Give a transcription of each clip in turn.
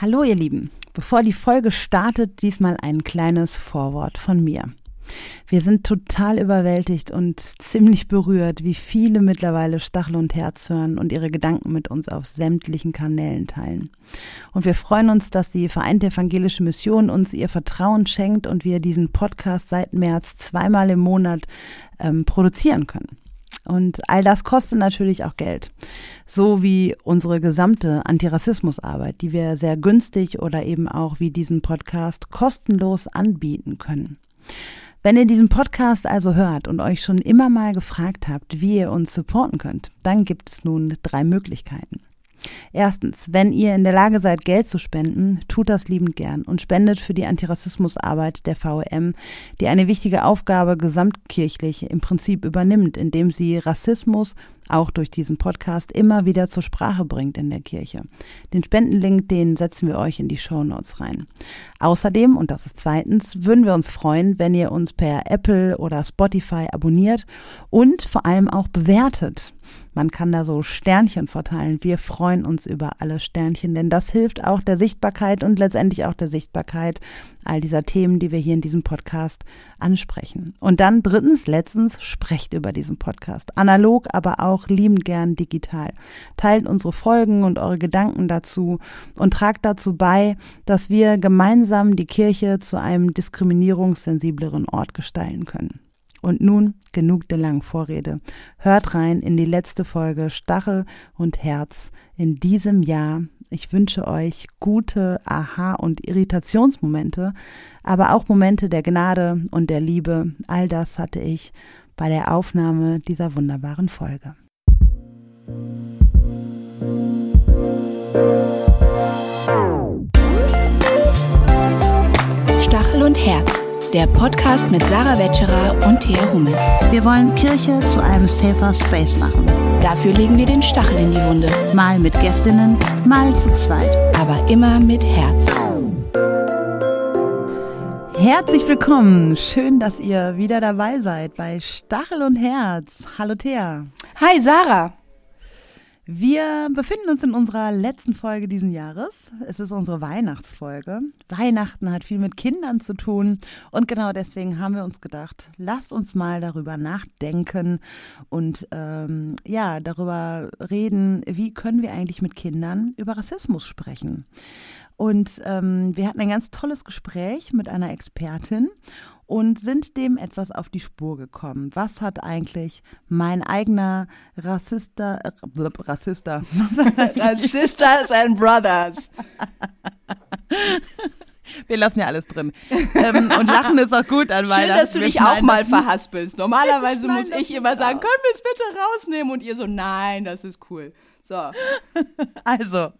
Hallo ihr Lieben, bevor die Folge startet, diesmal ein kleines Vorwort von mir. Wir sind total überwältigt und ziemlich berührt, wie viele mittlerweile Stachel und Herz hören und ihre Gedanken mit uns auf sämtlichen Kanälen teilen. Und wir freuen uns, dass die Vereinte Evangelische Mission uns ihr Vertrauen schenkt und wir diesen Podcast seit März zweimal im Monat ähm, produzieren können. Und all das kostet natürlich auch Geld. So wie unsere gesamte Antirassismusarbeit, die wir sehr günstig oder eben auch wie diesen Podcast kostenlos anbieten können. Wenn ihr diesen Podcast also hört und euch schon immer mal gefragt habt, wie ihr uns supporten könnt, dann gibt es nun drei Möglichkeiten. Erstens, wenn ihr in der Lage seid, Geld zu spenden, tut das liebend gern und spendet für die Antirassismusarbeit der VEM, die eine wichtige Aufgabe gesamtkirchlich im Prinzip übernimmt, indem sie Rassismus auch durch diesen Podcast immer wieder zur Sprache bringt in der Kirche. Den Spendenlink, den setzen wir euch in die Show Notes rein. Außerdem, und das ist zweitens, würden wir uns freuen, wenn ihr uns per Apple oder Spotify abonniert und vor allem auch bewertet. Man kann da so Sternchen verteilen. Wir freuen uns über alle Sternchen, denn das hilft auch der Sichtbarkeit und letztendlich auch der Sichtbarkeit all dieser Themen, die wir hier in diesem Podcast ansprechen. Und dann drittens, letztens, sprecht über diesen Podcast. Analog, aber auch liebend gern digital. Teilt unsere Folgen und eure Gedanken dazu und tragt dazu bei, dass wir gemeinsam die Kirche zu einem diskriminierungssensibleren Ort gestalten können. Und nun genug der langen Vorrede. Hört rein in die letzte Folge Stachel und Herz in diesem Jahr. Ich wünsche euch gute Aha- und Irritationsmomente, aber auch Momente der Gnade und der Liebe. All das hatte ich bei der Aufnahme dieser wunderbaren Folge. Stachel und Herz der Podcast mit Sarah Wetscherer und Thea Hummel. Wir wollen Kirche zu einem safer Space machen. Dafür legen wir den Stachel in die Wunde. Mal mit Gästinnen, mal zu zweit. Aber immer mit Herz. Herzlich willkommen. Schön, dass ihr wieder dabei seid bei Stachel und Herz. Hallo Thea. Hi Sarah. Wir befinden uns in unserer letzten Folge diesen Jahres. Es ist unsere Weihnachtsfolge. Weihnachten hat viel mit Kindern zu tun und genau deswegen haben wir uns gedacht, lasst uns mal darüber nachdenken und ähm, ja, darüber reden, wie können wir eigentlich mit Kindern über Rassismus sprechen. Und ähm, wir hatten ein ganz tolles Gespräch mit einer Expertin und sind dem etwas auf die Spur gekommen. Was hat eigentlich mein eigener Rassister, äh, Rassister, Sisters and Brothers. Wir lassen ja alles drin. ähm, und Lachen ist auch gut an Weihnachten. Schön, dass du dich auch mal verhaspelst. Normalerweise muss ich immer sagen, können wir es bitte rausnehmen? Und ihr so, nein, das ist cool. So. Also,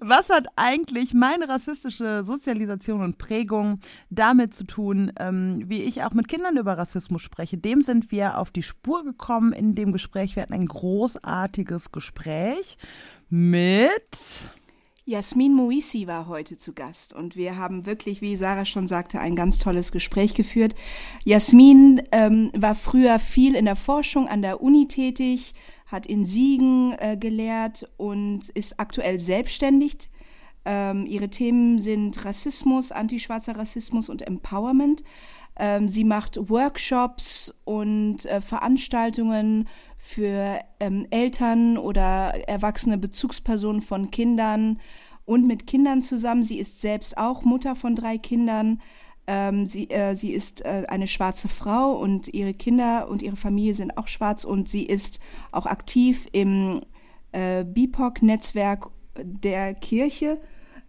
was hat eigentlich meine rassistische Sozialisation und Prägung damit zu tun, ähm, wie ich auch mit Kindern über Rassismus spreche? Dem sind wir auf die Spur gekommen in dem Gespräch. Wir hatten ein großartiges Gespräch mit Jasmin Moisi war heute zu Gast und wir haben wirklich, wie Sarah schon sagte, ein ganz tolles Gespräch geführt. Jasmin ähm, war früher viel in der Forschung an der Uni tätig, hat in Siegen äh, gelehrt und ist aktuell selbstständig. Ähm, ihre Themen sind Rassismus, antischwarzer Rassismus und Empowerment. Ähm, sie macht Workshops und äh, Veranstaltungen für ähm, Eltern oder erwachsene Bezugspersonen von Kindern und mit Kindern zusammen. Sie ist selbst auch Mutter von drei Kindern. Ähm, sie, äh, sie ist äh, eine schwarze Frau und ihre Kinder und ihre Familie sind auch schwarz und sie ist auch aktiv im äh, BIPOC-Netzwerk der Kirche.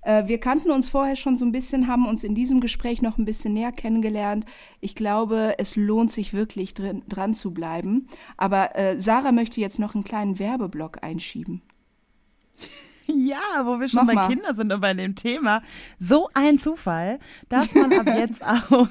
Äh, wir kannten uns vorher schon so ein bisschen, haben uns in diesem Gespräch noch ein bisschen näher kennengelernt. Ich glaube, es lohnt sich wirklich drin, dran zu bleiben. Aber äh, Sarah möchte jetzt noch einen kleinen Werbeblock einschieben. Ja, wo wir schon Mach bei mal. Kindern sind und bei dem Thema. So ein Zufall, dass man ab jetzt auch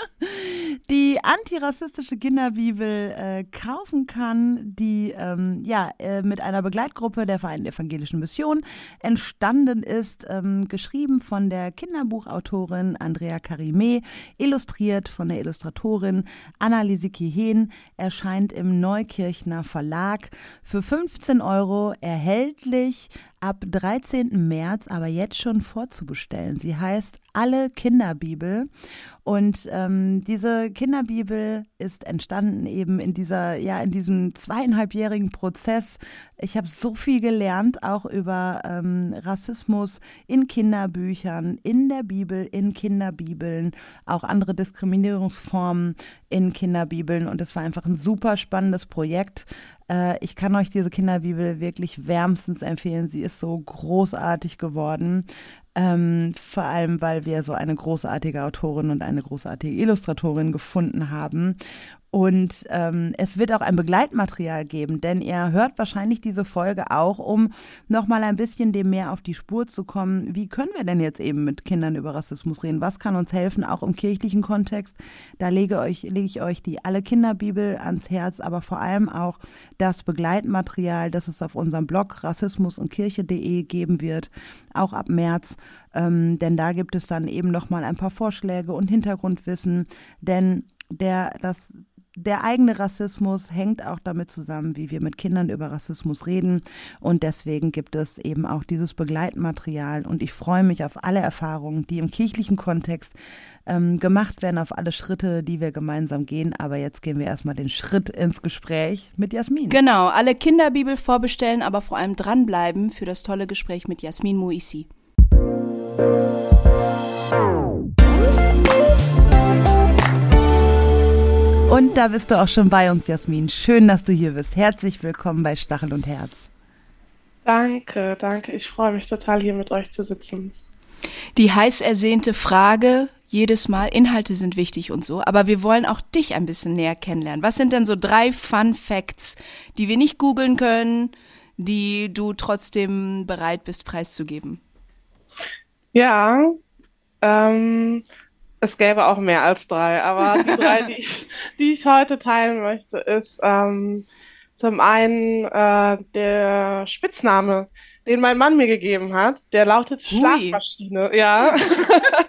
die antirassistische Kinderbibel äh, kaufen kann, die ähm, ja äh, mit einer Begleitgruppe der Vereinten Evangelischen Mission entstanden ist, ähm, geschrieben von der Kinderbuchautorin Andrea Carime, illustriert von der Illustratorin Annalise Kihen, erscheint im Neukirchner Verlag für 15 Euro erhältlich ab 13. März, aber jetzt schon vorzubestellen. Sie heißt Alle Kinderbibel und ähm, diese Kinderbibel ist entstanden eben in dieser, ja, in diesem zweieinhalbjährigen Prozess. Ich habe so viel gelernt, auch über ähm, Rassismus in Kinderbüchern, in der Bibel, in Kinderbibeln, auch andere Diskriminierungsformen in Kinderbibeln. Und es war einfach ein super spannendes Projekt. Äh, ich kann euch diese Kinderbibel wirklich wärmstens empfehlen. Sie ist so großartig geworden. Ähm, vor allem, weil wir so eine großartige Autorin und eine großartige Illustratorin gefunden haben. Und ähm, es wird auch ein Begleitmaterial geben, denn ihr hört wahrscheinlich diese Folge auch, um nochmal ein bisschen dem mehr auf die Spur zu kommen. Wie können wir denn jetzt eben mit Kindern über Rassismus reden? Was kann uns helfen, auch im kirchlichen Kontext? Da lege, euch, lege ich euch die Alle Kinderbibel ans Herz, aber vor allem auch das Begleitmaterial, das es auf unserem Blog rassismus und kirche.de geben wird, auch ab März. Ähm, denn da gibt es dann eben nochmal ein paar Vorschläge und Hintergrundwissen, denn der, das der eigene Rassismus hängt auch damit zusammen, wie wir mit Kindern über Rassismus reden. Und deswegen gibt es eben auch dieses Begleitmaterial. Und ich freue mich auf alle Erfahrungen, die im kirchlichen Kontext ähm, gemacht werden, auf alle Schritte, die wir gemeinsam gehen. Aber jetzt gehen wir erstmal den Schritt ins Gespräch mit Jasmin. Genau, alle Kinderbibel vorbestellen, aber vor allem dranbleiben für das tolle Gespräch mit Jasmin Muisi. Und da bist du auch schon bei uns, Jasmin. Schön, dass du hier bist. Herzlich willkommen bei Stachel und Herz. Danke, danke. Ich freue mich total, hier mit euch zu sitzen. Die heiß ersehnte Frage jedes Mal, Inhalte sind wichtig und so, aber wir wollen auch dich ein bisschen näher kennenlernen. Was sind denn so drei Fun Facts, die wir nicht googeln können, die du trotzdem bereit bist preiszugeben? Ja, ähm, es gäbe auch mehr als drei, aber die drei, die ich, die ich heute teilen möchte, ist ähm, zum einen äh, der Spitzname, den mein Mann mir gegeben hat. Der lautet Hui. Schlafmaschine. Ja.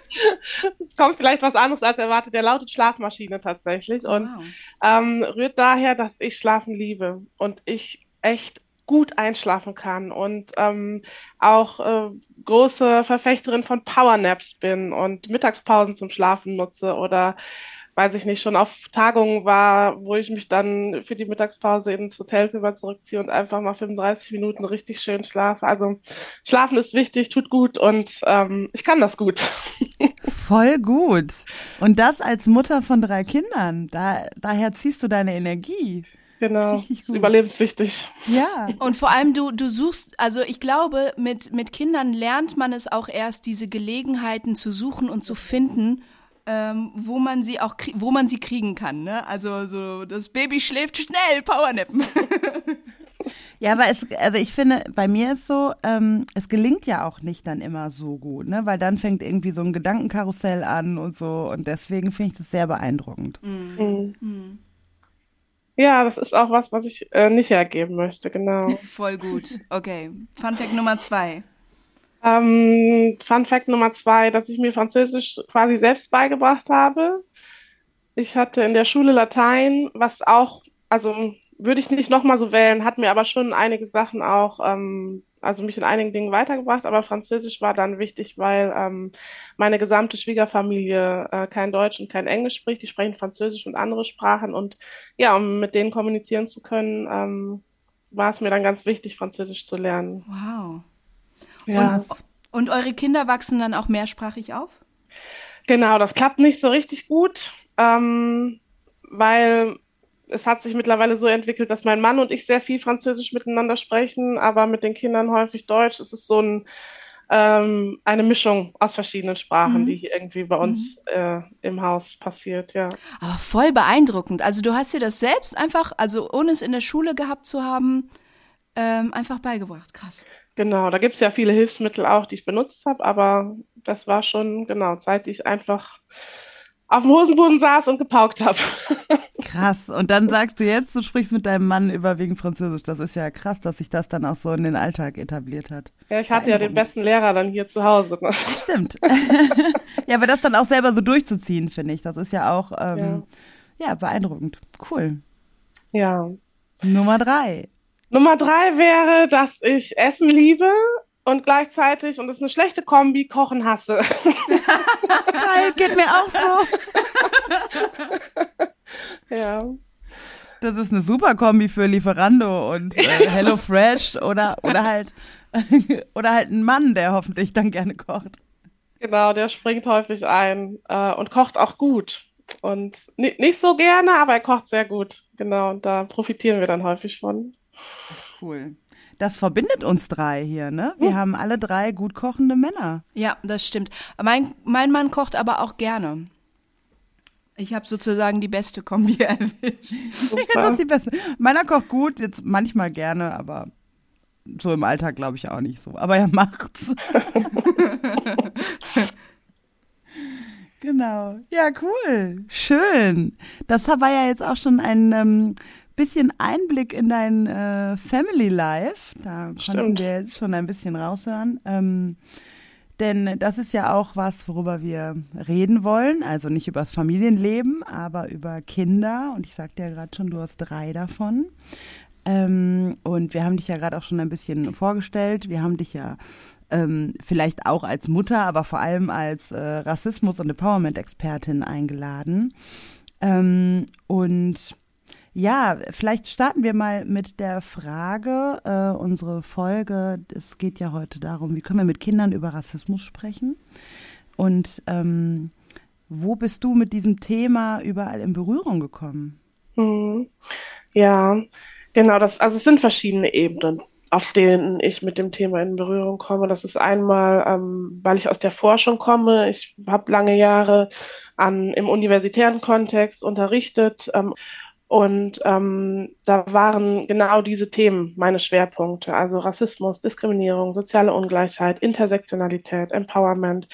es kommt vielleicht was anderes als erwartet. Der lautet Schlafmaschine tatsächlich und wow. ähm, rührt daher, dass ich Schlafen liebe und ich echt gut einschlafen kann und ähm, auch äh, große Verfechterin von Powernaps bin und Mittagspausen zum Schlafen nutze oder weiß ich nicht, schon auf Tagungen war, wo ich mich dann für die Mittagspause ins Hotelzimmer zurückziehe und einfach mal 35 Minuten richtig schön schlafe. Also Schlafen ist wichtig, tut gut und ähm, ich kann das gut. Voll gut. Und das als Mutter von drei Kindern. Da, daher ziehst du deine Energie. Genau, ist überlebenswichtig. Ja. Und vor allem du, du suchst, also ich glaube, mit, mit Kindern lernt man es auch erst, diese Gelegenheiten zu suchen und zu finden, ähm, wo man sie auch, wo man sie kriegen kann. Ne? Also so, das Baby schläft schnell, Powernappen. Ja, aber es, also ich finde, bei mir ist so, ähm, es gelingt ja auch nicht dann immer so gut, ne? Weil dann fängt irgendwie so ein Gedankenkarussell an und so. Und deswegen finde ich das sehr beeindruckend. Mhm. Mhm. Ja, das ist auch was, was ich äh, nicht hergeben möchte, genau. Voll gut. Okay. Fun Fact Nummer zwei. Ähm, Fun Fact Nummer zwei, dass ich mir Französisch quasi selbst beigebracht habe. Ich hatte in der Schule Latein, was auch, also würde ich nicht nochmal so wählen, hat mir aber schon einige Sachen auch ähm, also mich in einigen Dingen weitergebracht, aber Französisch war dann wichtig, weil ähm, meine gesamte Schwiegerfamilie äh, kein Deutsch und kein Englisch spricht. Die sprechen Französisch und andere Sprachen und ja, um mit denen kommunizieren zu können, ähm, war es mir dann ganz wichtig, Französisch zu lernen. Wow. Ja. Und, und eure Kinder wachsen dann auch mehrsprachig auf? Genau, das klappt nicht so richtig gut, ähm, weil es hat sich mittlerweile so entwickelt, dass mein Mann und ich sehr viel Französisch miteinander sprechen, aber mit den Kindern häufig Deutsch. Es ist so ein, ähm, eine Mischung aus verschiedenen Sprachen, mhm. die hier irgendwie bei uns mhm. äh, im Haus passiert, ja. Aber voll beeindruckend. Also du hast dir das selbst einfach, also ohne es in der Schule gehabt zu haben, ähm, einfach beigebracht. Krass. Genau, da gibt es ja viele Hilfsmittel auch, die ich benutzt habe, aber das war schon, genau, Zeit, die ich einfach auf dem Hosenboden saß und gepaukt habe. Krass. Und dann sagst du jetzt, du sprichst mit deinem Mann überwiegend Französisch. Das ist ja krass, dass sich das dann auch so in den Alltag etabliert hat. Ja, ich hatte ja den besten Lehrer dann hier zu Hause. Ne? Stimmt. ja, aber das dann auch selber so durchzuziehen, finde ich, das ist ja auch ähm, ja. ja beeindruckend. Cool. Ja. Nummer drei. Nummer drei wäre, dass ich Essen liebe und gleichzeitig, und das ist eine schlechte Kombi, Kochen hasse. Geil, geht mir auch so. ja. Das ist eine super Kombi für Lieferando und äh, Hello Fresh oder, oder halt oder halt ein Mann, der hoffentlich dann gerne kocht. Genau, der springt häufig ein äh, und kocht auch gut. Und nicht so gerne, aber er kocht sehr gut. Genau, und da profitieren wir dann häufig von. Cool. Das verbindet uns drei hier, ne? Wir hm. haben alle drei gut kochende Männer. Ja, das stimmt. Mein, mein Mann kocht aber auch gerne. Ich habe sozusagen die beste Kombi erwischt. Ja, das ist die beste. Meiner kocht gut, jetzt manchmal gerne, aber so im Alltag glaube ich auch nicht so. Aber er macht's. genau. Ja, cool. Schön. Das war ja jetzt auch schon ein ähm, bisschen Einblick in dein äh, Family Life. Da Stimmt. konnten wir jetzt schon ein bisschen raushören. Ähm, denn das ist ja auch was, worüber wir reden wollen. Also nicht über das Familienleben, aber über Kinder. Und ich sagte ja gerade schon, du hast drei davon. Ähm, und wir haben dich ja gerade auch schon ein bisschen vorgestellt. Wir haben dich ja ähm, vielleicht auch als Mutter, aber vor allem als äh, Rassismus- und Empowerment-Expertin eingeladen. Ähm, und ja, vielleicht starten wir mal mit der Frage, äh, unsere Folge, es geht ja heute darum, wie können wir mit Kindern über Rassismus sprechen? Und ähm, wo bist du mit diesem Thema überall in Berührung gekommen? Hm. Ja, genau, das, also es sind verschiedene Ebenen, auf denen ich mit dem Thema in Berührung komme. Das ist einmal, ähm, weil ich aus der Forschung komme. Ich habe lange Jahre an, im universitären Kontext unterrichtet ähm, und ähm, da waren genau diese Themen meine Schwerpunkte, also Rassismus, Diskriminierung, soziale Ungleichheit, Intersektionalität, Empowerment.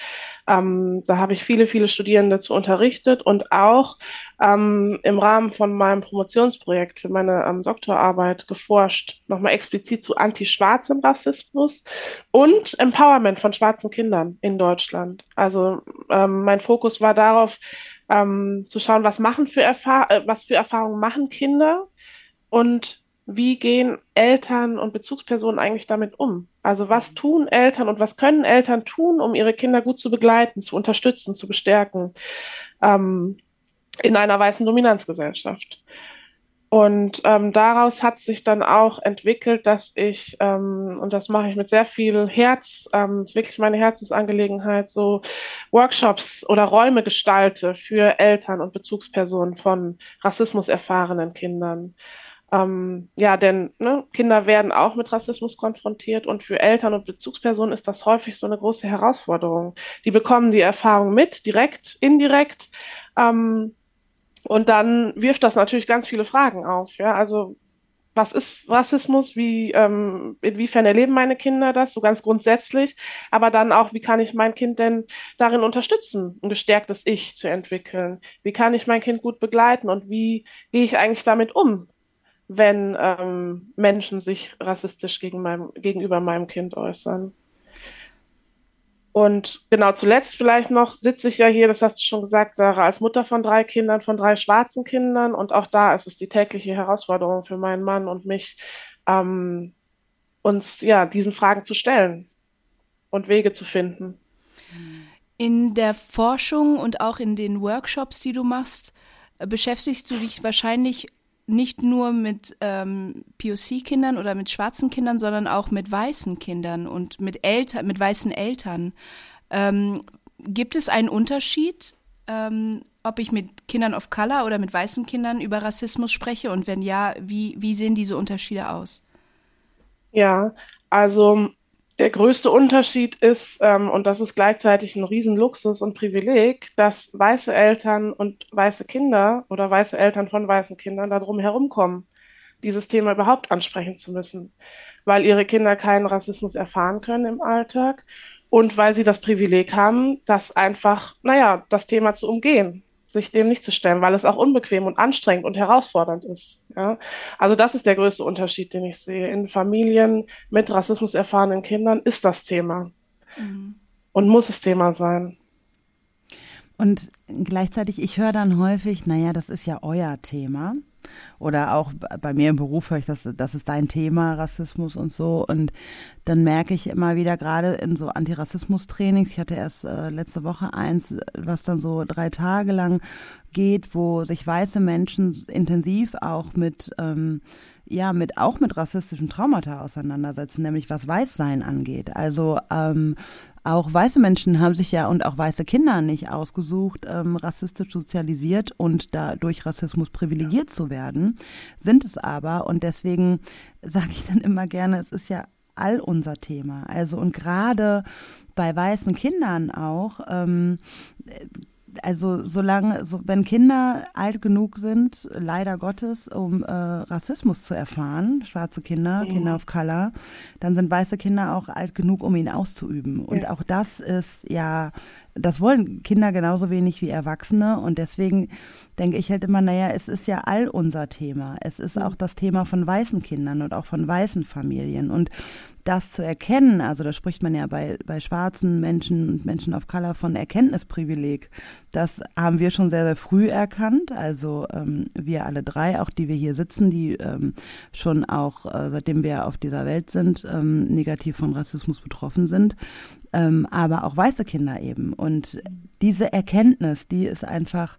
Ähm, da habe ich viele, viele Studierende zu unterrichtet und auch ähm, im Rahmen von meinem Promotionsprojekt für meine ähm, Doktorarbeit geforscht, nochmal explizit zu anti-schwarzem Rassismus und Empowerment von schwarzen Kindern in Deutschland. Also ähm, mein Fokus war darauf, ähm, zu schauen, was machen für Erfahr äh, was für Erfahrungen machen Kinder und wie gehen Eltern und Bezugspersonen eigentlich damit um? Also was tun Eltern und was können Eltern tun, um ihre Kinder gut zu begleiten, zu unterstützen, zu bestärken ähm, in einer weißen Dominanzgesellschaft? Und ähm, daraus hat sich dann auch entwickelt, dass ich, ähm, und das mache ich mit sehr viel Herz, ähm, ist wirklich meine Herzensangelegenheit, so Workshops oder Räume gestalte für Eltern und Bezugspersonen von Rassismus erfahrenen Kindern. Ähm, ja, denn ne, Kinder werden auch mit Rassismus konfrontiert und für Eltern und Bezugspersonen ist das häufig so eine große Herausforderung. Die bekommen die Erfahrung mit, direkt, indirekt. Ähm, und dann wirft das natürlich ganz viele Fragen auf. Ja, also was ist Rassismus? Wie, ähm, inwiefern erleben meine Kinder das? So ganz grundsätzlich. Aber dann auch, wie kann ich mein Kind denn darin unterstützen, ein gestärktes Ich zu entwickeln? Wie kann ich mein Kind gut begleiten? Und wie gehe ich eigentlich damit um, wenn ähm, Menschen sich rassistisch gegen meinem, gegenüber meinem Kind äußern? Und genau zuletzt vielleicht noch sitze ich ja hier, das hast du schon gesagt, Sarah, als Mutter von drei Kindern, von drei schwarzen Kindern. Und auch da ist es die tägliche Herausforderung für meinen Mann und mich, ähm, uns ja diesen Fragen zu stellen und Wege zu finden. In der Forschung und auch in den Workshops, die du machst, äh, beschäftigst du dich wahrscheinlich nicht nur mit ähm, POC-Kindern oder mit schwarzen Kindern, sondern auch mit weißen Kindern und mit Eltern, mit weißen Eltern. Ähm, gibt es einen Unterschied, ähm, ob ich mit Kindern of Color oder mit weißen Kindern über Rassismus spreche? Und wenn ja, wie, wie sehen diese Unterschiede aus? Ja, also der größte Unterschied ist, ähm, und das ist gleichzeitig ein Riesenluxus und Privileg, dass weiße Eltern und weiße Kinder oder weiße Eltern von weißen Kindern darum herumkommen, dieses Thema überhaupt ansprechen zu müssen, weil ihre Kinder keinen Rassismus erfahren können im Alltag und weil sie das Privileg haben, das einfach, naja, das Thema zu umgehen sich dem nicht zu stellen, weil es auch unbequem und anstrengend und herausfordernd ist. Ja? Also das ist der größte Unterschied, den ich sehe. In Familien mit Rassismus erfahrenen Kindern ist das Thema mhm. und muss es Thema sein. Und gleichzeitig, ich höre dann häufig, naja, das ist ja euer Thema. Oder auch bei mir im Beruf höre ich, das, das ist dein Thema, Rassismus und so. Und dann merke ich immer wieder gerade in so Antirassismus-Trainings, ich hatte erst äh, letzte Woche eins, was dann so drei Tage lang geht, wo sich weiße Menschen intensiv auch mit ähm, ja mit auch mit rassistischen Traumata auseinandersetzen, nämlich was Weißsein angeht. Also ähm, auch weiße Menschen haben sich ja und auch weiße Kinder nicht ausgesucht, ähm, rassistisch sozialisiert und dadurch Rassismus privilegiert zu werden, sind es aber. Und deswegen sage ich dann immer gerne, es ist ja all unser Thema. Also und gerade bei weißen Kindern auch ähm, also solange, so, wenn Kinder alt genug sind, leider Gottes, um äh, Rassismus zu erfahren, schwarze Kinder, mhm. Kinder of Color, dann sind weiße Kinder auch alt genug, um ihn auszuüben. Und ja. auch das ist ja, das wollen Kinder genauso wenig wie Erwachsene. Und deswegen denke ich halt immer, naja, es ist ja all unser Thema. Es ist mhm. auch das Thema von weißen Kindern und auch von weißen Familien. Und das zu erkennen, also da spricht man ja bei, bei schwarzen Menschen und Menschen of Color von Erkenntnisprivileg. Das haben wir schon sehr, sehr früh erkannt. Also ähm, wir alle drei, auch die wir hier sitzen, die ähm, schon auch, äh, seitdem wir auf dieser Welt sind, ähm, negativ von Rassismus betroffen sind. Ähm, aber auch weiße Kinder eben. Und diese Erkenntnis, die ist einfach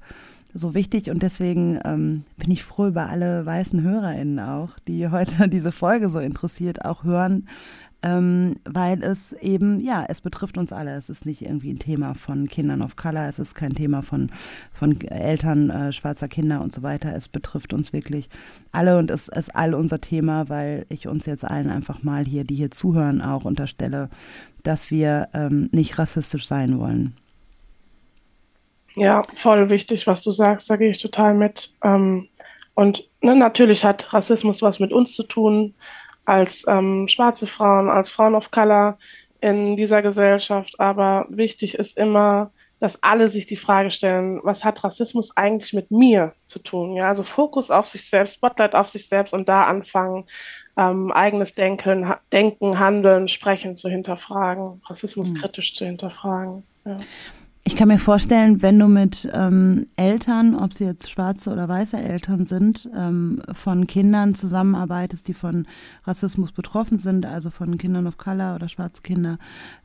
so wichtig und deswegen ähm, bin ich froh über alle weißen HörerInnen auch, die heute diese Folge so interessiert auch hören, ähm, weil es eben, ja, es betrifft uns alle. Es ist nicht irgendwie ein Thema von Kindern of Color, es ist kein Thema von, von Eltern äh, schwarzer Kinder und so weiter. Es betrifft uns wirklich alle und es ist all unser Thema, weil ich uns jetzt allen einfach mal hier, die hier zuhören, auch unterstelle, dass wir ähm, nicht rassistisch sein wollen. Ja, voll wichtig, was du sagst, da gehe ich total mit. Ähm, und ne, natürlich hat Rassismus was mit uns zu tun, als ähm, schwarze Frauen, als Frauen of Color in dieser Gesellschaft. Aber wichtig ist immer, dass alle sich die Frage stellen, was hat Rassismus eigentlich mit mir zu tun? Ja, also Fokus auf sich selbst, Spotlight auf sich selbst und da anfangen, ähm, eigenes Denken, ha Denken, Handeln, Sprechen zu hinterfragen, Rassismus mhm. kritisch zu hinterfragen. Ja. Ich kann mir vorstellen, wenn du mit ähm, Eltern, ob sie jetzt schwarze oder weiße Eltern sind, ähm, von Kindern zusammenarbeitest, die von Rassismus betroffen sind, also von Kindern of Color oder schwarze Kinder,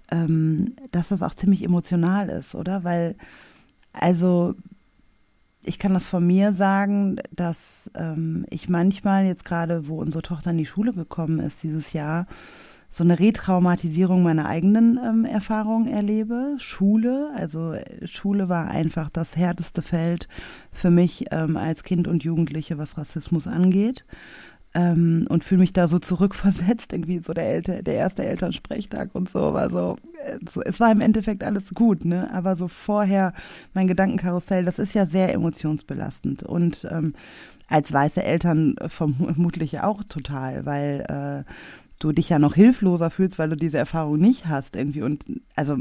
ähm, dass das auch ziemlich emotional ist, oder? Weil, also ich kann das von mir sagen, dass ähm, ich manchmal jetzt gerade, wo unsere Tochter in die Schule gekommen ist dieses Jahr, so eine Retraumatisierung meiner eigenen ähm, Erfahrungen erlebe. Schule, also äh, Schule war einfach das härteste Feld für mich ähm, als Kind und Jugendliche, was Rassismus angeht. Ähm, und fühle mich da so zurückversetzt, irgendwie so der, Elter, der erste Elternsprechtag und so war äh, so, es war im Endeffekt alles gut, ne? Aber so vorher mein Gedankenkarussell, das ist ja sehr emotionsbelastend und ähm, als weiße Eltern vermutlich auch total, weil äh, du dich ja noch hilfloser fühlst, weil du diese Erfahrung nicht hast irgendwie. Und also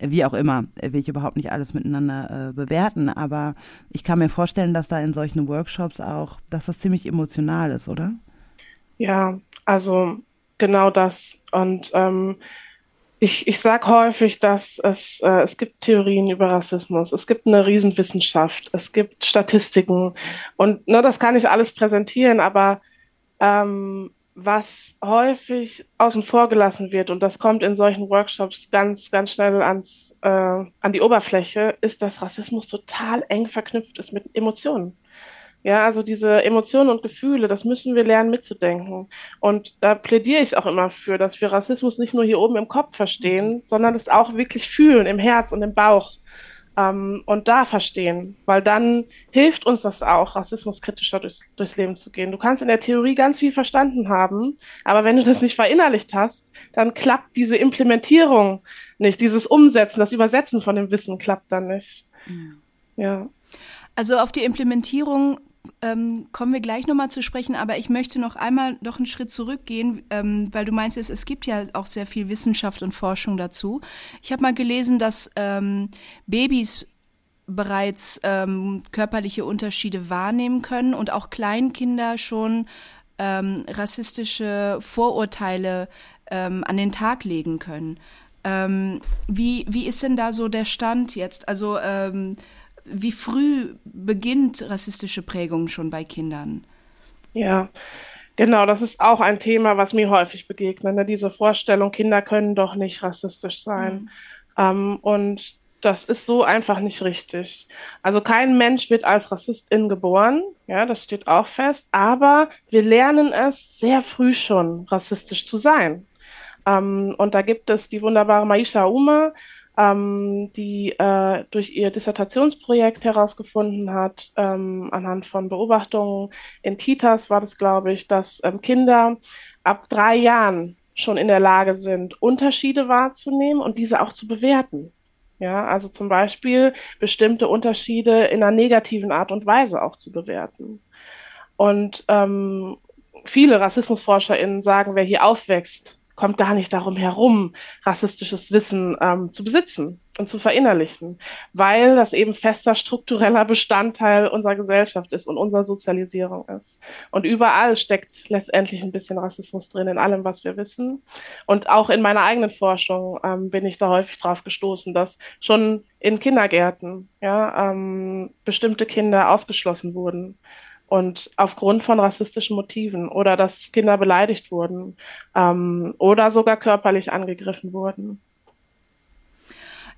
wie auch immer, will ich überhaupt nicht alles miteinander äh, bewerten, aber ich kann mir vorstellen, dass da in solchen Workshops auch, dass das ziemlich emotional ist, oder? Ja, also genau das. Und ähm, ich, ich sage häufig, dass es, äh, es gibt Theorien über Rassismus, es gibt eine Riesenwissenschaft, es gibt Statistiken. Und ne, das kann ich alles präsentieren, aber ähm, was häufig außen vor gelassen wird, und das kommt in solchen Workshops ganz, ganz schnell ans, äh, an die Oberfläche, ist, dass Rassismus total eng verknüpft ist mit Emotionen. Ja, also diese Emotionen und Gefühle, das müssen wir lernen mitzudenken. Und da plädiere ich auch immer für, dass wir Rassismus nicht nur hier oben im Kopf verstehen, sondern es auch wirklich fühlen im Herz und im Bauch ähm, und da verstehen, weil dann hilft uns das auch, rassismuskritischer durchs, durchs Leben zu gehen. Du kannst in der Theorie ganz viel verstanden haben, aber wenn du das nicht verinnerlicht hast, dann klappt diese Implementierung nicht, dieses Umsetzen, das Übersetzen von dem Wissen klappt dann nicht. Ja. ja. Also auf die Implementierung ähm, kommen wir gleich nochmal zu sprechen, aber ich möchte noch einmal noch einen Schritt zurückgehen, ähm, weil du meinst, es, gibt ja auch sehr viel Wissenschaft und Forschung dazu. Ich habe mal gelesen, dass ähm, Babys bereits ähm, körperliche Unterschiede wahrnehmen können und auch Kleinkinder schon ähm, rassistische Vorurteile ähm, an den Tag legen können. Wie, wie ist denn da so der Stand jetzt? Also wie früh beginnt rassistische Prägung schon bei Kindern? Ja, genau, das ist auch ein Thema, was mir häufig begegnet. Ne? Diese Vorstellung, Kinder können doch nicht rassistisch sein. Mhm. Ähm, und das ist so einfach nicht richtig. Also kein Mensch wird als Rassistin geboren, ja, das steht auch fest, aber wir lernen es sehr früh schon, rassistisch zu sein. Ähm, und da gibt es die wunderbare Maisha Uma, ähm, die äh, durch ihr Dissertationsprojekt herausgefunden hat, ähm, anhand von Beobachtungen in Kitas war das, glaube ich, dass ähm, Kinder ab drei Jahren schon in der Lage sind, Unterschiede wahrzunehmen und diese auch zu bewerten. Ja, also zum Beispiel bestimmte Unterschiede in einer negativen Art und Weise auch zu bewerten. Und ähm, viele RassismusforscherInnen sagen, wer hier aufwächst, kommt gar nicht darum herum, rassistisches Wissen ähm, zu besitzen und zu verinnerlichen, weil das eben fester struktureller Bestandteil unserer Gesellschaft ist und unserer Sozialisierung ist. Und überall steckt letztendlich ein bisschen Rassismus drin, in allem, was wir wissen. Und auch in meiner eigenen Forschung ähm, bin ich da häufig drauf gestoßen, dass schon in Kindergärten ja, ähm, bestimmte Kinder ausgeschlossen wurden und aufgrund von rassistischen Motiven oder dass Kinder beleidigt wurden ähm, oder sogar körperlich angegriffen wurden.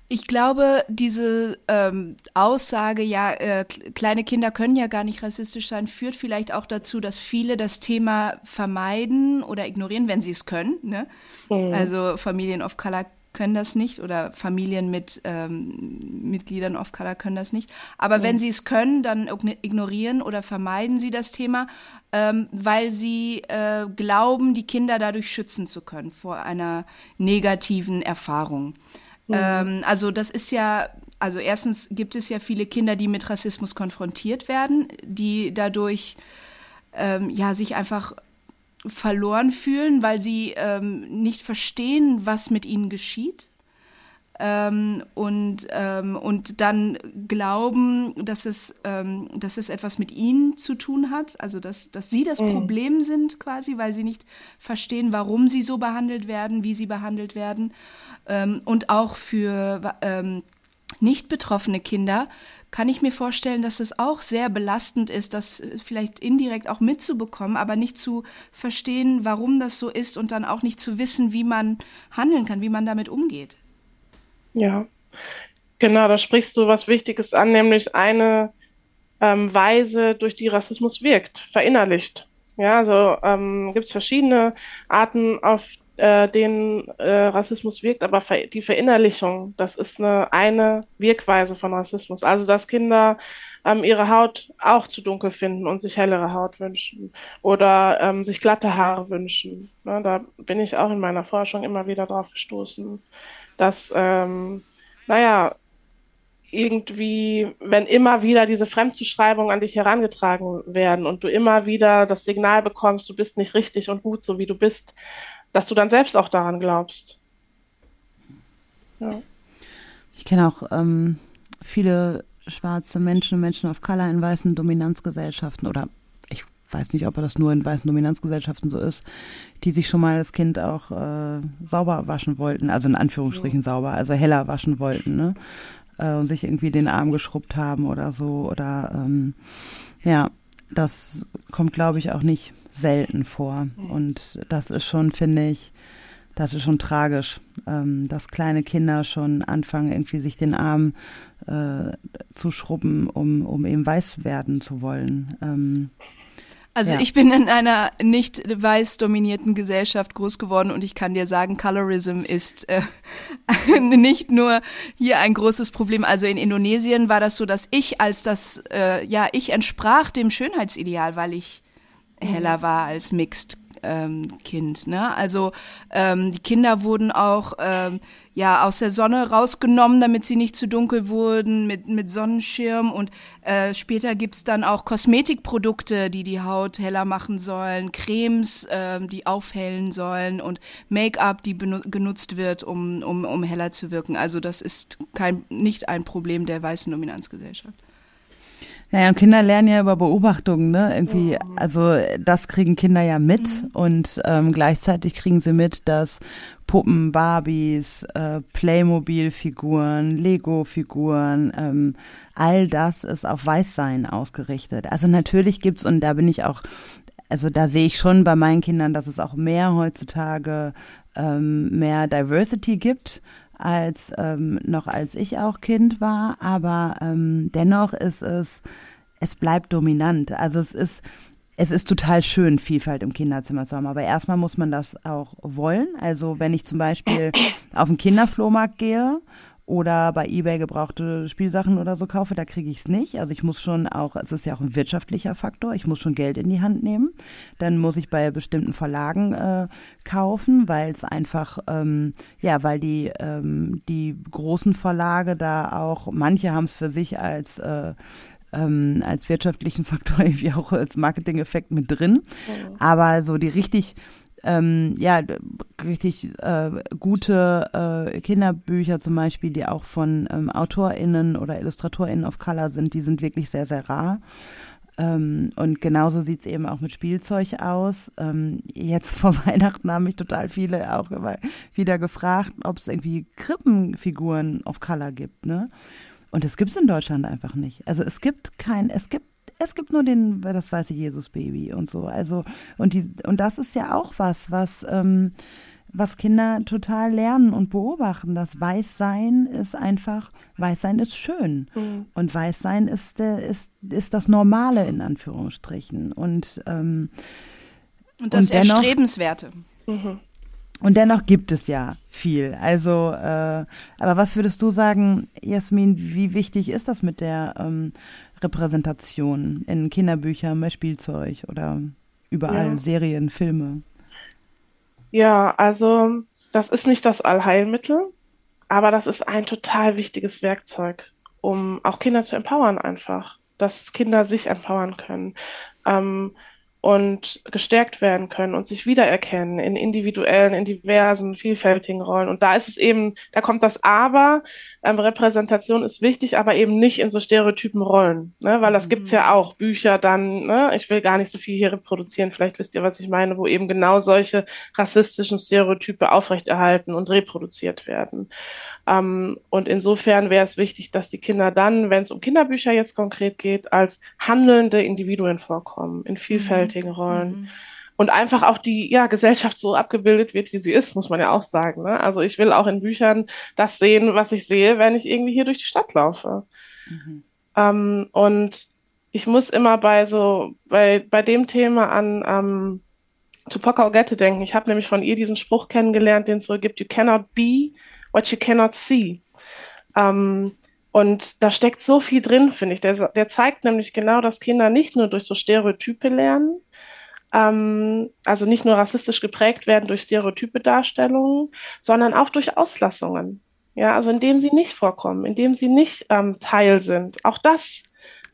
Ich glaube, diese ähm, Aussage, ja, äh, kleine Kinder können ja gar nicht rassistisch sein, führt vielleicht auch dazu, dass viele das Thema vermeiden oder ignorieren, wenn sie es können. Ne? Mhm. Also Familien of Color können das nicht oder Familien mit ähm, Mitgliedern of Color können das nicht. Aber mhm. wenn sie es können, dann ignorieren oder vermeiden sie das Thema, ähm, weil sie äh, glauben, die Kinder dadurch schützen zu können vor einer negativen Erfahrung. Mhm. Ähm, also das ist ja, also erstens gibt es ja viele Kinder, die mit Rassismus konfrontiert werden, die dadurch ähm, ja sich einfach verloren fühlen, weil sie ähm, nicht verstehen, was mit ihnen geschieht. Ähm, und, ähm, und dann glauben, dass es, ähm, dass es etwas mit ihnen zu tun hat, also dass, dass sie das mhm. Problem sind quasi, weil sie nicht verstehen, warum sie so behandelt werden, wie sie behandelt werden. Ähm, und auch für ähm, nicht betroffene Kinder kann ich mir vorstellen, dass es auch sehr belastend ist, das äh, vielleicht indirekt auch mitzubekommen, aber nicht zu verstehen, warum das so ist und dann auch nicht zu wissen, wie man handeln kann, wie man damit umgeht. Ja, genau, da sprichst du was Wichtiges an, nämlich eine ähm, Weise, durch die Rassismus wirkt, verinnerlicht. Ja, also ähm, gibt es verschiedene Arten, auf äh, denen äh, Rassismus wirkt, aber ver die Verinnerlichung, das ist eine, eine Wirkweise von Rassismus. Also, dass Kinder ähm, ihre Haut auch zu dunkel finden und sich hellere Haut wünschen oder ähm, sich glatte Haare wünschen. Ne, da bin ich auch in meiner Forschung immer wieder drauf gestoßen, dass, ähm, naja, irgendwie, wenn immer wieder diese Fremdzuschreibungen an dich herangetragen werden und du immer wieder das Signal bekommst, du bist nicht richtig und gut, so wie du bist, dass du dann selbst auch daran glaubst. Ja. Ich kenne auch ähm, viele schwarze Menschen, Menschen of Color in weißen Dominanzgesellschaften oder ich weiß nicht, ob das nur in weißen Dominanzgesellschaften so ist, die sich schon mal als Kind auch äh, sauber waschen wollten, also in Anführungsstrichen ja. sauber, also heller waschen wollten, ne? Äh, und sich irgendwie den Arm geschrubbt haben oder so oder ähm, ja, das kommt, glaube ich, auch nicht selten vor. Und das ist schon, finde ich, das ist schon tragisch, ähm, dass kleine Kinder schon anfangen, irgendwie sich den Arm äh, zu schrubben, um, um eben weiß werden zu wollen. Ähm, also ja. ich bin in einer nicht weiß dominierten Gesellschaft groß geworden und ich kann dir sagen, Colorism ist äh, nicht nur hier ein großes Problem. Also in Indonesien war das so, dass ich als das, äh, ja, ich entsprach dem Schönheitsideal, weil ich heller war als Mixed ähm, Kind. Ne? Also ähm, die Kinder wurden auch ähm, ja aus der Sonne rausgenommen, damit sie nicht zu dunkel wurden, mit, mit Sonnenschirm. Und äh, später gibt's dann auch Kosmetikprodukte, die die Haut heller machen sollen, Cremes, äh, die aufhellen sollen und Make-up, die genutzt wird, um, um, um heller zu wirken. Also das ist kein, nicht ein Problem der weißen Dominanzgesellschaft. Naja, und Kinder lernen ja über Beobachtungen, ne? Irgendwie, also das kriegen Kinder ja mit mhm. und ähm, gleichzeitig kriegen sie mit, dass Puppen, Barbies, äh, Playmobil-Figuren, Lego-Figuren, ähm, all das ist auf Weißsein ausgerichtet. Also natürlich gibt's, und da bin ich auch, also da sehe ich schon bei meinen Kindern, dass es auch mehr heutzutage ähm, mehr Diversity gibt als ähm, noch als ich auch Kind war, aber ähm, dennoch ist es, es bleibt dominant. Also es ist, es ist total schön, Vielfalt im Kinderzimmer zu haben, aber erstmal muss man das auch wollen. Also wenn ich zum Beispiel auf den Kinderflohmarkt gehe oder bei eBay gebrauchte Spielsachen oder so kaufe, da kriege ich es nicht. Also ich muss schon auch, es ist ja auch ein wirtschaftlicher Faktor, ich muss schon Geld in die Hand nehmen. Dann muss ich bei bestimmten Verlagen äh, kaufen, weil es einfach, ähm, ja, weil die, ähm, die großen Verlage da auch, manche haben es für sich als äh, ähm, als wirtschaftlichen Faktor irgendwie auch als Marketing-Effekt mit drin. Mhm. Aber so die richtig ähm, ja, richtig äh, gute äh, Kinderbücher zum Beispiel, die auch von ähm, AutorInnen oder IllustratorInnen of Color sind, die sind wirklich sehr, sehr rar. Ähm, und genauso sieht's eben auch mit Spielzeug aus. Ähm, jetzt vor Weihnachten haben mich total viele auch wieder gefragt, ob es irgendwie Krippenfiguren of Color gibt, ne? Und das gibt's in Deutschland einfach nicht. Also es gibt kein, es gibt es gibt nur den, das weiße Jesus-Baby und so. Also, und die, und das ist ja auch was, was, ähm, was Kinder total lernen und beobachten. Das Weißsein ist einfach, Weißsein ist schön. Mhm. Und Weißsein ist, ist, ist das Normale in Anführungsstrichen. Und, ähm, und das und dennoch, Erstrebenswerte. Mhm. Und dennoch gibt es ja viel. Also, äh, aber was würdest du sagen, Jasmin, wie wichtig ist das mit der ähm, Repräsentation in Kinderbüchern, bei Spielzeug oder überall ja. Serien, Filme? Ja, also das ist nicht das Allheilmittel, aber das ist ein total wichtiges Werkzeug, um auch Kinder zu empowern einfach, dass Kinder sich empowern können. Ähm, und gestärkt werden können und sich wiedererkennen in individuellen, in diversen, vielfältigen Rollen. Und da ist es eben, da kommt das Aber, ähm, Repräsentation ist wichtig, aber eben nicht in so stereotypen Rollen, ne? weil das mhm. gibt's ja auch, Bücher dann, ne? ich will gar nicht so viel hier reproduzieren, vielleicht wisst ihr, was ich meine, wo eben genau solche rassistischen Stereotype aufrechterhalten und reproduziert werden. Ähm, und insofern wäre es wichtig, dass die Kinder dann, wenn es um Kinderbücher jetzt konkret geht, als handelnde Individuen vorkommen, in vielfältigen mhm. Rollen. Mhm. Und einfach auch die ja, Gesellschaft so abgebildet wird, wie sie ist, muss man ja auch sagen. Ne? Also ich will auch in Büchern das sehen, was ich sehe, wenn ich irgendwie hier durch die Stadt laufe. Mhm. Ähm, und ich muss immer bei so, bei, bei dem Thema an ähm, Tupac Augette denken. Ich habe nämlich von ihr diesen Spruch kennengelernt, den es wohl gibt, you cannot be what you cannot see. Ähm, und da steckt so viel drin, finde ich. Der, der zeigt nämlich genau, dass Kinder nicht nur durch so Stereotype lernen, ähm, also nicht nur rassistisch geprägt werden durch stereotype Darstellungen, sondern auch durch Auslassungen. Ja, also indem sie nicht vorkommen, indem sie nicht ähm, Teil sind. Auch das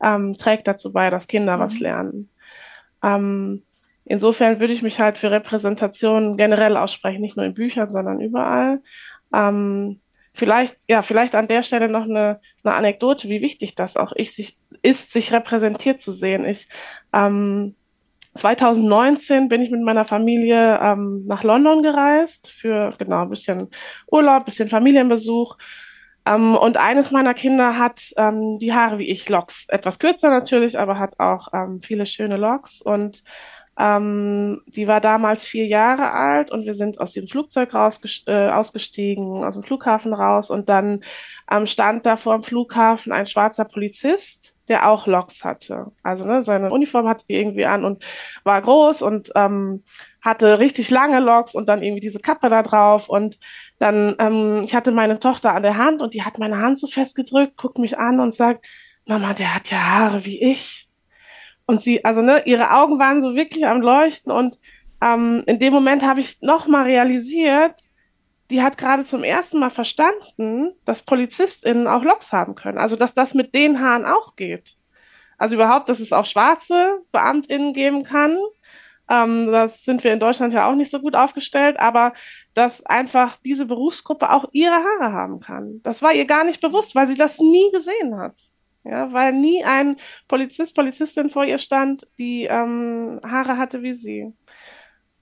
ähm, trägt dazu bei, dass Kinder mhm. was lernen. Ähm, insofern würde ich mich halt für Repräsentation generell aussprechen, nicht nur in Büchern, sondern überall. Ähm, vielleicht, ja, vielleicht an der Stelle noch eine, eine Anekdote, wie wichtig das auch ich, sich, ist, sich repräsentiert zu sehen. Ich, ähm, 2019 bin ich mit meiner Familie ähm, nach London gereist für genau ein bisschen Urlaub, bisschen Familienbesuch. Ähm, und eines meiner Kinder hat ähm, die Haare wie ich, Locks. Etwas kürzer natürlich, aber hat auch ähm, viele schöne Locks. Und ähm, die war damals vier Jahre alt und wir sind aus dem Flugzeug rausgest äh, ausgestiegen, aus dem Flughafen raus und dann ähm, stand da vor dem Flughafen ein schwarzer Polizist, der auch Loks hatte. Also ne, seine Uniform hatte die irgendwie an und war groß und ähm, hatte richtig lange Loks und dann irgendwie diese Kappe da drauf und dann, ähm, ich hatte meine Tochter an der Hand und die hat meine Hand so festgedrückt, guckt mich an und sagt, Mama, der hat ja Haare wie ich. Und sie, also ne, ihre Augen waren so wirklich am Leuchten und ähm, in dem Moment habe ich nochmal realisiert, die hat gerade zum ersten Mal verstanden, dass PolizistInnen auch Loks haben können. Also, dass das mit den Haaren auch geht. Also überhaupt, dass es auch schwarze BeamtInnen geben kann. Ähm, das sind wir in Deutschland ja auch nicht so gut aufgestellt, aber dass einfach diese Berufsgruppe auch ihre Haare haben kann. Das war ihr gar nicht bewusst, weil sie das nie gesehen hat. Ja, weil nie ein Polizist, Polizistin vor ihr stand, die ähm, Haare hatte wie sie.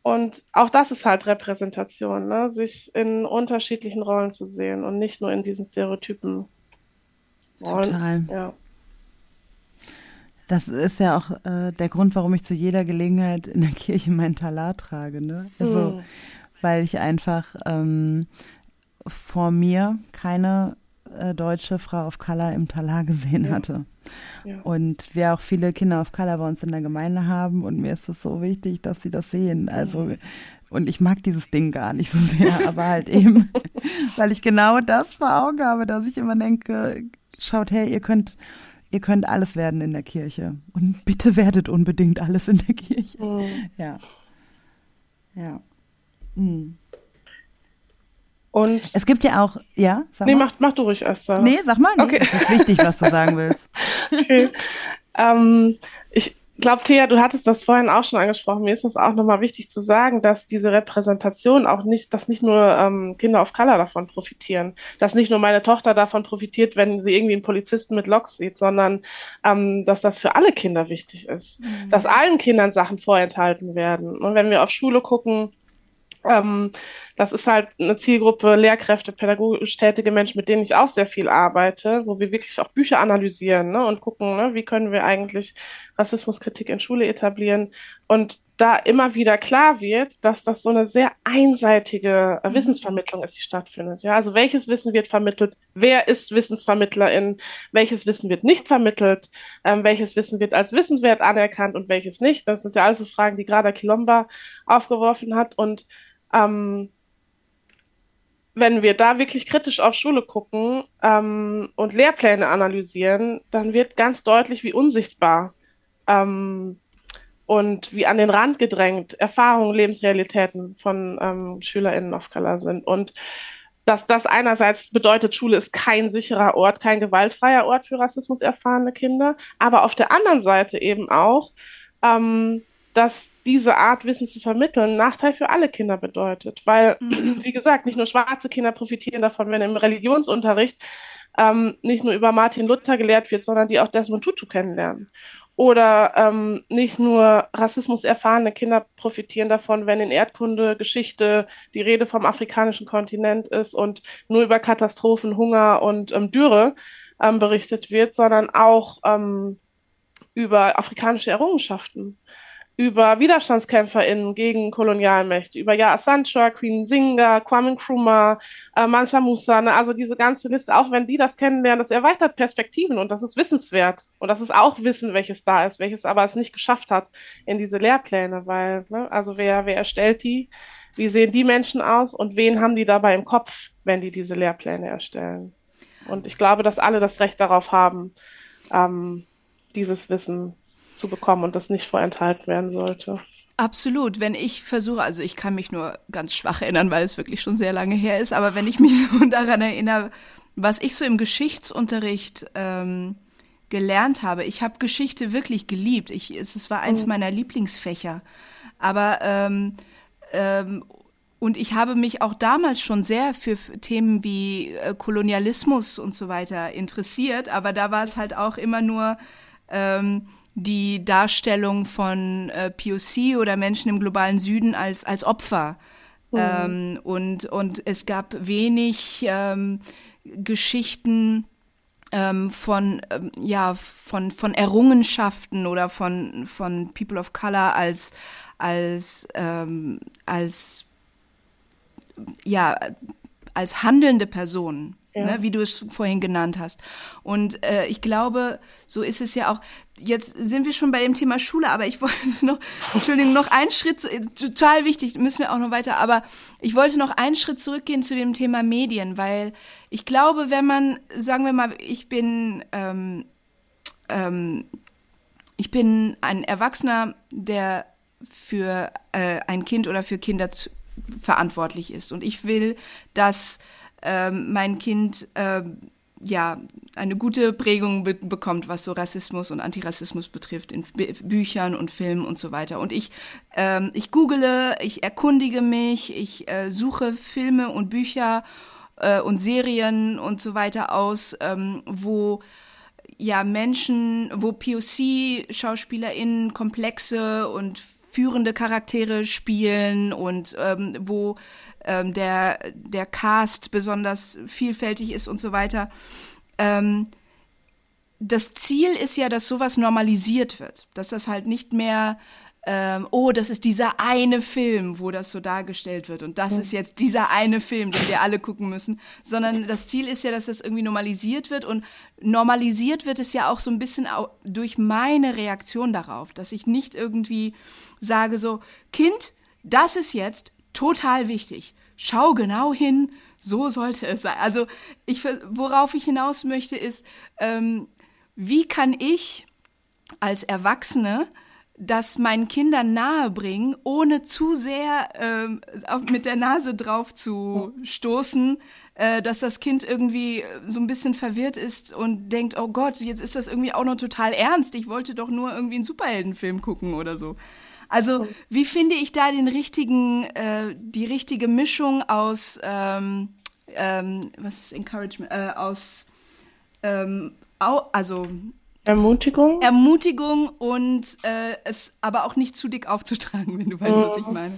Und auch das ist halt Repräsentation, ne? sich in unterschiedlichen Rollen zu sehen und nicht nur in diesen Stereotypen. Rollen. Total. Ja. Das ist ja auch äh, der Grund, warum ich zu jeder Gelegenheit in der Kirche meinen Talar trage. Ne? Also, mhm. weil ich einfach ähm, vor mir keine äh, deutsche Frau of Color im Talar gesehen ja. hatte. Ja. Und wir auch viele Kinder of Color bei uns in der Gemeinde haben und mir ist es so wichtig, dass sie das sehen. Also mhm. und ich mag dieses Ding gar nicht so sehr, aber halt eben, weil ich genau das vor Augen habe, dass ich immer denke, schaut her, ihr könnt ihr könnt alles werden in der Kirche. Und bitte werdet unbedingt alles in der Kirche. Mhm. Ja. Ja. Mhm. Und es gibt ja auch, ja, sag nee, mal. Mach, mach du ruhig erst. Sarah. Nee, sag mal. Nee, okay. Es ist wichtig, was du sagen willst. okay. ähm, ich, glaube, Thea, du hattest das vorhin auch schon angesprochen. Mir ist das auch nochmal wichtig zu sagen, dass diese Repräsentation auch nicht, dass nicht nur ähm, Kinder of Color davon profitieren, dass nicht nur meine Tochter davon profitiert, wenn sie irgendwie einen Polizisten mit Loks sieht, sondern ähm, dass das für alle Kinder wichtig ist, mhm. dass allen Kindern Sachen vorenthalten werden. Und wenn wir auf Schule gucken, ähm, das ist halt eine Zielgruppe Lehrkräfte, pädagogisch tätige Menschen, mit denen ich auch sehr viel arbeite, wo wir wirklich auch Bücher analysieren ne, und gucken, ne, wie können wir eigentlich Rassismuskritik in Schule etablieren. Und da immer wieder klar wird, dass das so eine sehr einseitige äh, mhm. Wissensvermittlung ist, die stattfindet. Ja, also welches Wissen wird vermittelt? Wer ist Wissensvermittlerin? Welches Wissen wird nicht vermittelt? Ähm, welches Wissen wird als wissenswert anerkannt und welches nicht? Das sind ja also Fragen, die gerade Kilomba aufgeworfen hat und ähm, wenn wir da wirklich kritisch auf Schule gucken ähm, und Lehrpläne analysieren, dann wird ganz deutlich, wie unsichtbar ähm, und wie an den Rand gedrängt Erfahrungen, Lebensrealitäten von ähm, SchülerInnen auf Color sind. Und dass das einerseits bedeutet, Schule ist kein sicherer Ort, kein gewaltfreier Ort für Rassismus erfahrene Kinder, aber auf der anderen Seite eben auch, ähm, dass diese Art Wissen zu vermitteln Nachteil für alle Kinder bedeutet. Weil, mhm. wie gesagt, nicht nur schwarze Kinder profitieren davon, wenn im Religionsunterricht ähm, nicht nur über Martin Luther gelehrt wird, sondern die auch Desmond Tutu kennenlernen. Oder ähm, nicht nur Rassismus erfahrene Kinder profitieren davon, wenn in Erdkunde, Geschichte die Rede vom afrikanischen Kontinent ist und nur über Katastrophen, Hunger und ähm, Dürre ähm, berichtet wird, sondern auch ähm, über afrikanische Errungenschaften über WiderstandskämpferInnen gegen Kolonialmächte, über Ja Sancha, Queen Singa, Kwame Nkrumah, äh, Mansa Musa, ne? also diese ganze Liste, auch wenn die das kennenlernen, das erweitert Perspektiven und das ist wissenswert. Und das ist auch Wissen, welches da ist, welches aber es nicht geschafft hat in diese Lehrpläne, weil, ne, also wer, wer erstellt die? Wie sehen die Menschen aus und wen haben die dabei im Kopf, wenn die diese Lehrpläne erstellen? Und ich glaube, dass alle das Recht darauf haben, ähm, dieses Wissen zu bekommen und das nicht vorenthalten werden sollte. Absolut. Wenn ich versuche, also ich kann mich nur ganz schwach erinnern, weil es wirklich schon sehr lange her ist, aber wenn ich mich so daran erinnere, was ich so im Geschichtsunterricht ähm, gelernt habe, ich habe Geschichte wirklich geliebt. Ich, es, es war eins mhm. meiner Lieblingsfächer. Aber ähm, ähm, und ich habe mich auch damals schon sehr für Themen wie äh, Kolonialismus und so weiter interessiert, aber da war es halt auch immer nur ähm, die Darstellung von äh, POC oder Menschen im globalen Süden als, als Opfer. Mhm. Ähm, und, und es gab wenig ähm, Geschichten ähm, von, ähm, ja, von, von Errungenschaften oder von, von People of Color als, als, ähm, als, ja, als handelnde Personen. Ja. Ne, wie du es vorhin genannt hast. Und äh, ich glaube, so ist es ja auch. Jetzt sind wir schon bei dem Thema Schule, aber ich wollte noch, Entschuldigung, noch einen Schritt, total wichtig, müssen wir auch noch weiter, aber ich wollte noch einen Schritt zurückgehen zu dem Thema Medien, weil ich glaube, wenn man, sagen wir mal, ich bin, ähm, ähm, ich bin ein Erwachsener, der für äh, ein Kind oder für Kinder zu, verantwortlich ist. Und ich will, dass ähm, mein Kind ähm, ja eine gute Prägung be bekommt, was so Rassismus und Antirassismus betrifft, in B Büchern und Filmen und so weiter. Und ich, ähm, ich google, ich erkundige mich, ich äh, suche Filme und Bücher äh, und Serien und so weiter aus, ähm, wo ja Menschen, wo POC-SchauspielerInnen komplexe und führende Charaktere spielen und ähm, wo ähm, der, der Cast besonders vielfältig ist und so weiter. Ähm, das Ziel ist ja, dass sowas normalisiert wird, dass das halt nicht mehr ähm, oh, das ist dieser eine Film, wo das so dargestellt wird und das ist jetzt dieser eine Film, den wir alle gucken müssen, sondern das Ziel ist ja, dass das irgendwie normalisiert wird und normalisiert wird es ja auch so ein bisschen durch meine Reaktion darauf, dass ich nicht irgendwie sage so, Kind, das ist jetzt total wichtig. Schau genau hin, so sollte es sein. Also ich, worauf ich hinaus möchte, ist, ähm, wie kann ich als Erwachsene das meinen Kindern nahebringen, ohne zu sehr ähm, mit der Nase drauf zu stoßen, äh, dass das Kind irgendwie so ein bisschen verwirrt ist und denkt, oh Gott, jetzt ist das irgendwie auch noch total ernst. Ich wollte doch nur irgendwie einen Superheldenfilm gucken oder so. Also wie finde ich da den richtigen, äh, die richtige Mischung aus, ähm, ähm, was ist Encouragement, äh, aus, ähm, au, also Ermutigung? Ermutigung und äh, es aber auch nicht zu dick aufzutragen, wenn du weißt, mhm. was ich meine.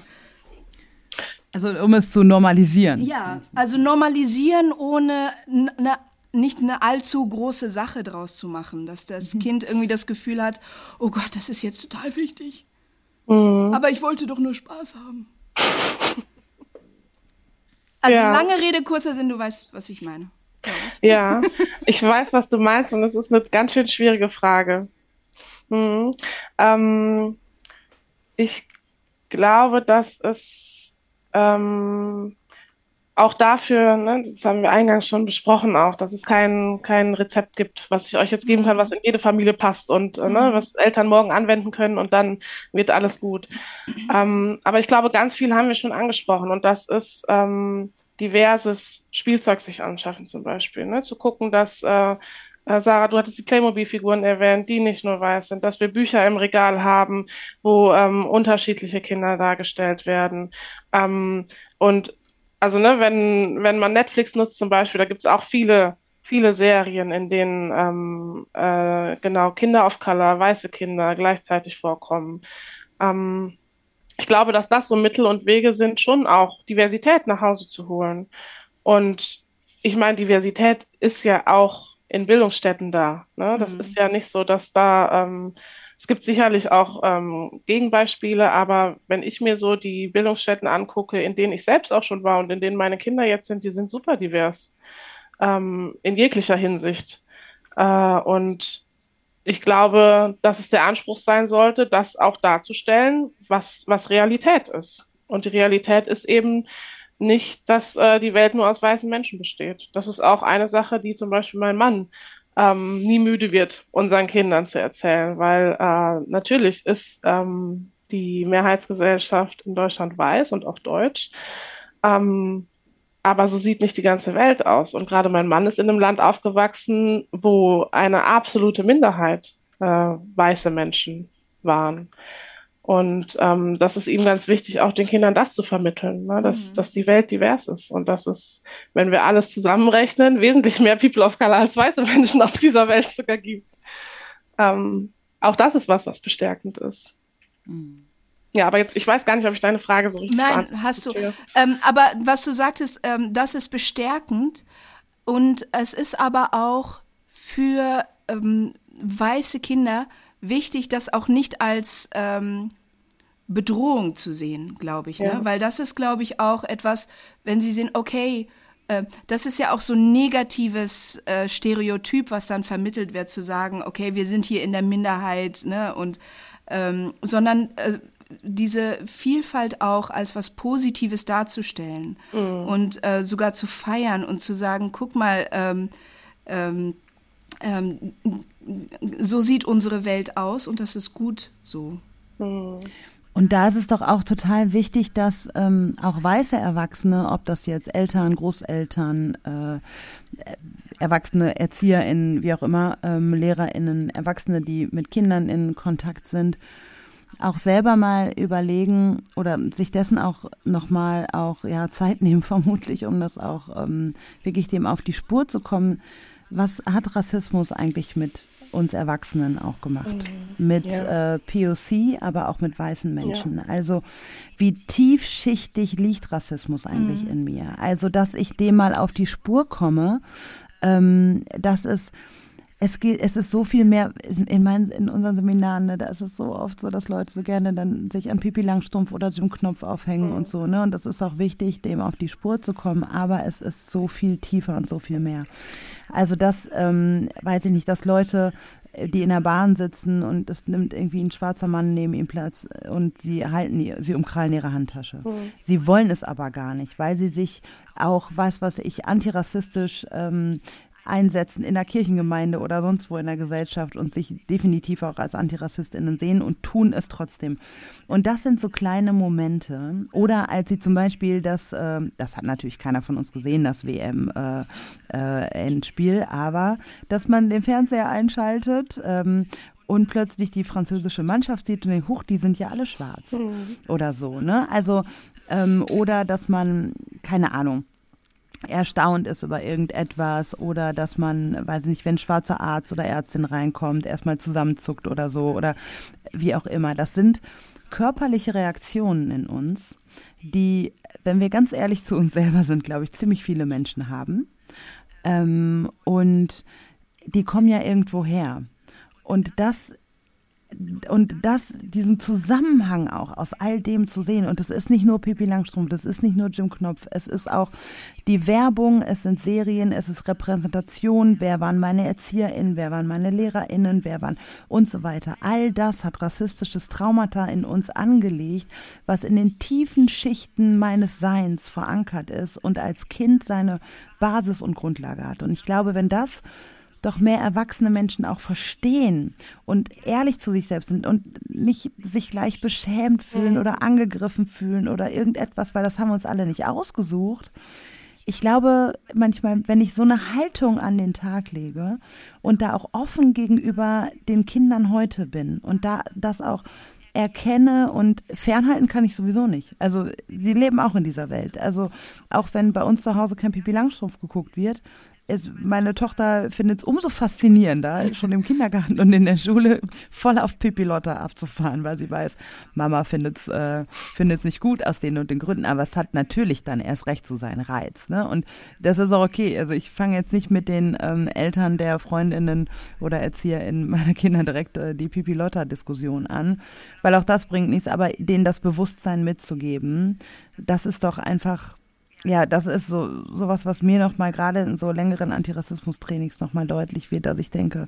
Also um es zu normalisieren. Ja, also normalisieren ohne eine nicht eine allzu große Sache draus zu machen, dass das mhm. Kind irgendwie das Gefühl hat, oh Gott, das ist jetzt total wichtig. Mhm. Aber ich wollte doch nur Spaß haben. Also ja. lange Rede, kurzer Sinn, du weißt, was ich meine. Ja, ich weiß, was du meinst und es ist eine ganz schön schwierige Frage. Mhm. Ähm, ich glaube, dass es ähm, auch dafür, ne, das haben wir eingangs schon besprochen, auch, dass es kein, kein Rezept gibt, was ich euch jetzt geben kann, was in jede Familie passt und äh, ne, mhm. was Eltern morgen anwenden können und dann wird alles gut. Ähm, aber ich glaube, ganz viel haben wir schon angesprochen und das ist ähm, diverses Spielzeug sich anschaffen zum Beispiel. Ne? Zu gucken, dass äh, äh, Sarah, du hattest die Playmobil-Figuren erwähnt, die nicht nur weiß sind, dass wir Bücher im Regal haben, wo ähm, unterschiedliche Kinder dargestellt werden. Ähm, und also ne, wenn, wenn man Netflix nutzt zum Beispiel, da gibt es auch viele, viele Serien, in denen ähm, äh, genau Kinder of Color, weiße Kinder gleichzeitig vorkommen. Ähm, ich glaube, dass das so Mittel und Wege sind, schon auch Diversität nach Hause zu holen. Und ich meine, Diversität ist ja auch in Bildungsstätten da. Ne? Das mhm. ist ja nicht so, dass da ähm, es gibt sicherlich auch ähm, Gegenbeispiele, aber wenn ich mir so die Bildungsstätten angucke, in denen ich selbst auch schon war und in denen meine Kinder jetzt sind, die sind super divers ähm, in jeglicher Hinsicht. Äh, und ich glaube, dass es der Anspruch sein sollte, das auch darzustellen, was, was Realität ist. Und die Realität ist eben nicht, dass äh, die Welt nur aus weißen Menschen besteht. Das ist auch eine Sache, die zum Beispiel mein Mann ähm, nie müde wird, unseren Kindern zu erzählen, weil äh, natürlich ist ähm, die Mehrheitsgesellschaft in Deutschland weiß und auch deutsch. Ähm, aber so sieht nicht die ganze Welt aus. Und gerade mein Mann ist in einem Land aufgewachsen, wo eine absolute Minderheit äh, weiße Menschen waren. Und ähm, das ist ihm ganz wichtig, auch den Kindern das zu vermitteln, ne? dass, mhm. dass die Welt divers ist und dass es, wenn wir alles zusammenrechnen, wesentlich mehr People of Color als weiße Menschen auf dieser Welt sogar gibt. Ähm, auch das ist was, was bestärkend ist. Mhm. Ja, aber jetzt, ich weiß gar nicht, ob ich deine Frage so richtig Nein, hast du. Ähm, aber was du sagtest, ähm, das ist bestärkend und es ist aber auch für ähm, weiße Kinder wichtig, das auch nicht als ähm, Bedrohung zu sehen, glaube ich. Ne? Ja. Ne? Weil das ist, glaube ich, auch etwas, wenn sie sehen, okay, äh, das ist ja auch so ein negatives äh, Stereotyp, was dann vermittelt wird, zu sagen, okay, wir sind hier in der Minderheit, ne? Und ähm, sondern äh, diese Vielfalt auch als was Positives darzustellen mhm. und äh, sogar zu feiern und zu sagen, guck mal, ähm, ähm, ähm, so sieht unsere Welt aus und das ist gut so. Hm. Und da ist es doch auch total wichtig, dass ähm, auch weiße Erwachsene, ob das jetzt Eltern, Großeltern, äh, Erwachsene, ErzieherInnen, wie auch immer, ähm, LehrerInnen, Erwachsene, die mit Kindern in Kontakt sind, auch selber mal überlegen oder sich dessen auch nochmal auch ja Zeit nehmen vermutlich, um das auch ähm, wirklich dem auf die Spur zu kommen. Was hat Rassismus eigentlich mit uns Erwachsenen auch gemacht? Mhm. Mit ja. äh, POC, aber auch mit weißen Menschen. Ja. Also wie tiefschichtig liegt Rassismus eigentlich mhm. in mir? Also dass ich dem mal auf die Spur komme, ähm, dass es es geht, es ist so viel mehr in meinen, in unseren Seminaren, ne, da ist es so oft so, dass Leute so gerne dann sich an Pipi Langstrumpf oder Jim Knopf aufhängen mhm. und so, ne? Und das ist auch wichtig, dem auf die Spur zu kommen, aber es ist so viel tiefer und so viel mehr. Also das, ähm, weiß ich nicht, dass Leute die in der Bahn sitzen und es nimmt irgendwie ein schwarzer Mann neben ihm Platz und sie halten, sie umkrallen ihre Handtasche. Mhm. Sie wollen es aber gar nicht, weil sie sich auch, weiß was ich, antirassistisch ähm, einsetzen in der Kirchengemeinde oder sonst wo in der Gesellschaft und sich definitiv auch als AntirassistInnen sehen und tun es trotzdem. Und das sind so kleine Momente. Oder als sie zum Beispiel das, äh, das hat natürlich keiner von uns gesehen, das WM-Endspiel, äh, äh, aber dass man den Fernseher einschaltet ähm, und plötzlich die französische Mannschaft sieht und denkt, huch, die sind ja alle schwarz mhm. oder so, ne? Also, ähm, oder dass man, keine Ahnung, erstaunt ist über irgendetwas oder dass man, weiß nicht, wenn ein schwarzer Arzt oder Ärztin reinkommt, erstmal zusammenzuckt oder so oder wie auch immer. Das sind körperliche Reaktionen in uns, die, wenn wir ganz ehrlich zu uns selber sind, glaube ich, ziemlich viele Menschen haben. Ähm, und die kommen ja irgendwo her. Und das und das, diesen Zusammenhang auch aus all dem zu sehen. Und das ist nicht nur Pippi Langstrumpf, das ist nicht nur Jim Knopf, es ist auch die Werbung, es sind Serien, es ist Repräsentation, wer waren meine ErzieherInnen, wer waren meine LehrerInnen, wer waren und so weiter. All das hat rassistisches Traumata in uns angelegt, was in den tiefen Schichten meines Seins verankert ist und als Kind seine Basis und Grundlage hat. Und ich glaube, wenn das doch mehr erwachsene Menschen auch verstehen und ehrlich zu sich selbst sind und nicht sich gleich beschämt fühlen mhm. oder angegriffen fühlen oder irgendetwas, weil das haben wir uns alle nicht ausgesucht. Ich glaube manchmal, wenn ich so eine Haltung an den Tag lege und da auch offen gegenüber den Kindern heute bin und da das auch erkenne und fernhalten kann ich sowieso nicht. Also sie leben auch in dieser Welt. Also auch wenn bei uns zu Hause kein Pipi Langstrumpf geguckt wird, meine Tochter findet es umso faszinierender, schon im Kindergarten und in der Schule voll auf Pipi Lotta abzufahren, weil sie weiß, Mama findet es äh, nicht gut aus den und den Gründen, aber es hat natürlich dann erst recht so seinen Reiz. Ne? Und das ist auch okay. Also ich fange jetzt nicht mit den ähm, Eltern der Freundinnen oder ErzieherInnen meiner Kinder direkt äh, die Pipi Lotta-Diskussion an, weil auch das bringt nichts, aber denen das Bewusstsein mitzugeben, das ist doch einfach ja, das ist so sowas, was mir noch mal gerade in so längeren Antirassismus-Trainings noch mal deutlich wird, dass ich denke,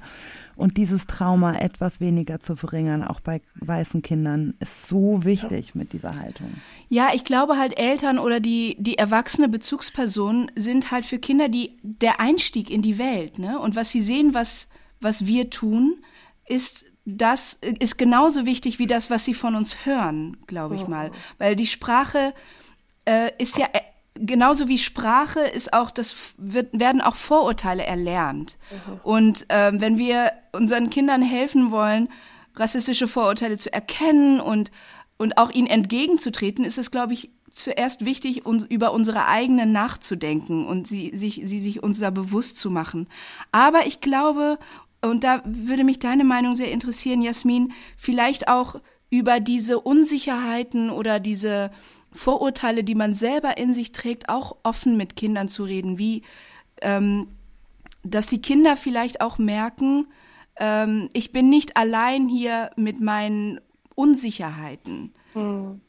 und dieses Trauma etwas weniger zu verringern, auch bei weißen Kindern, ist so wichtig mit dieser Haltung. Ja, ich glaube halt Eltern oder die die erwachsene Bezugsperson sind halt für Kinder die der Einstieg in die Welt, ne? Und was sie sehen, was was wir tun, ist das ist genauso wichtig wie das, was sie von uns hören, glaube ich oh. mal, weil die Sprache äh, ist ja genauso wie Sprache ist auch, das wird, werden auch Vorurteile erlernt. Mhm. Und ähm, wenn wir unseren Kindern helfen wollen, rassistische Vorurteile zu erkennen und, und auch ihnen entgegenzutreten, ist es, glaube ich, zuerst wichtig, uns über unsere eigenen nachzudenken und sie sich, sie sich uns da bewusst zu machen. Aber ich glaube, und da würde mich deine Meinung sehr interessieren, Jasmin, vielleicht auch über diese Unsicherheiten oder diese Vorurteile, die man selber in sich trägt, auch offen mit Kindern zu reden, wie ähm, dass die Kinder vielleicht auch merken, ähm, ich bin nicht allein hier mit meinen Unsicherheiten. Hm.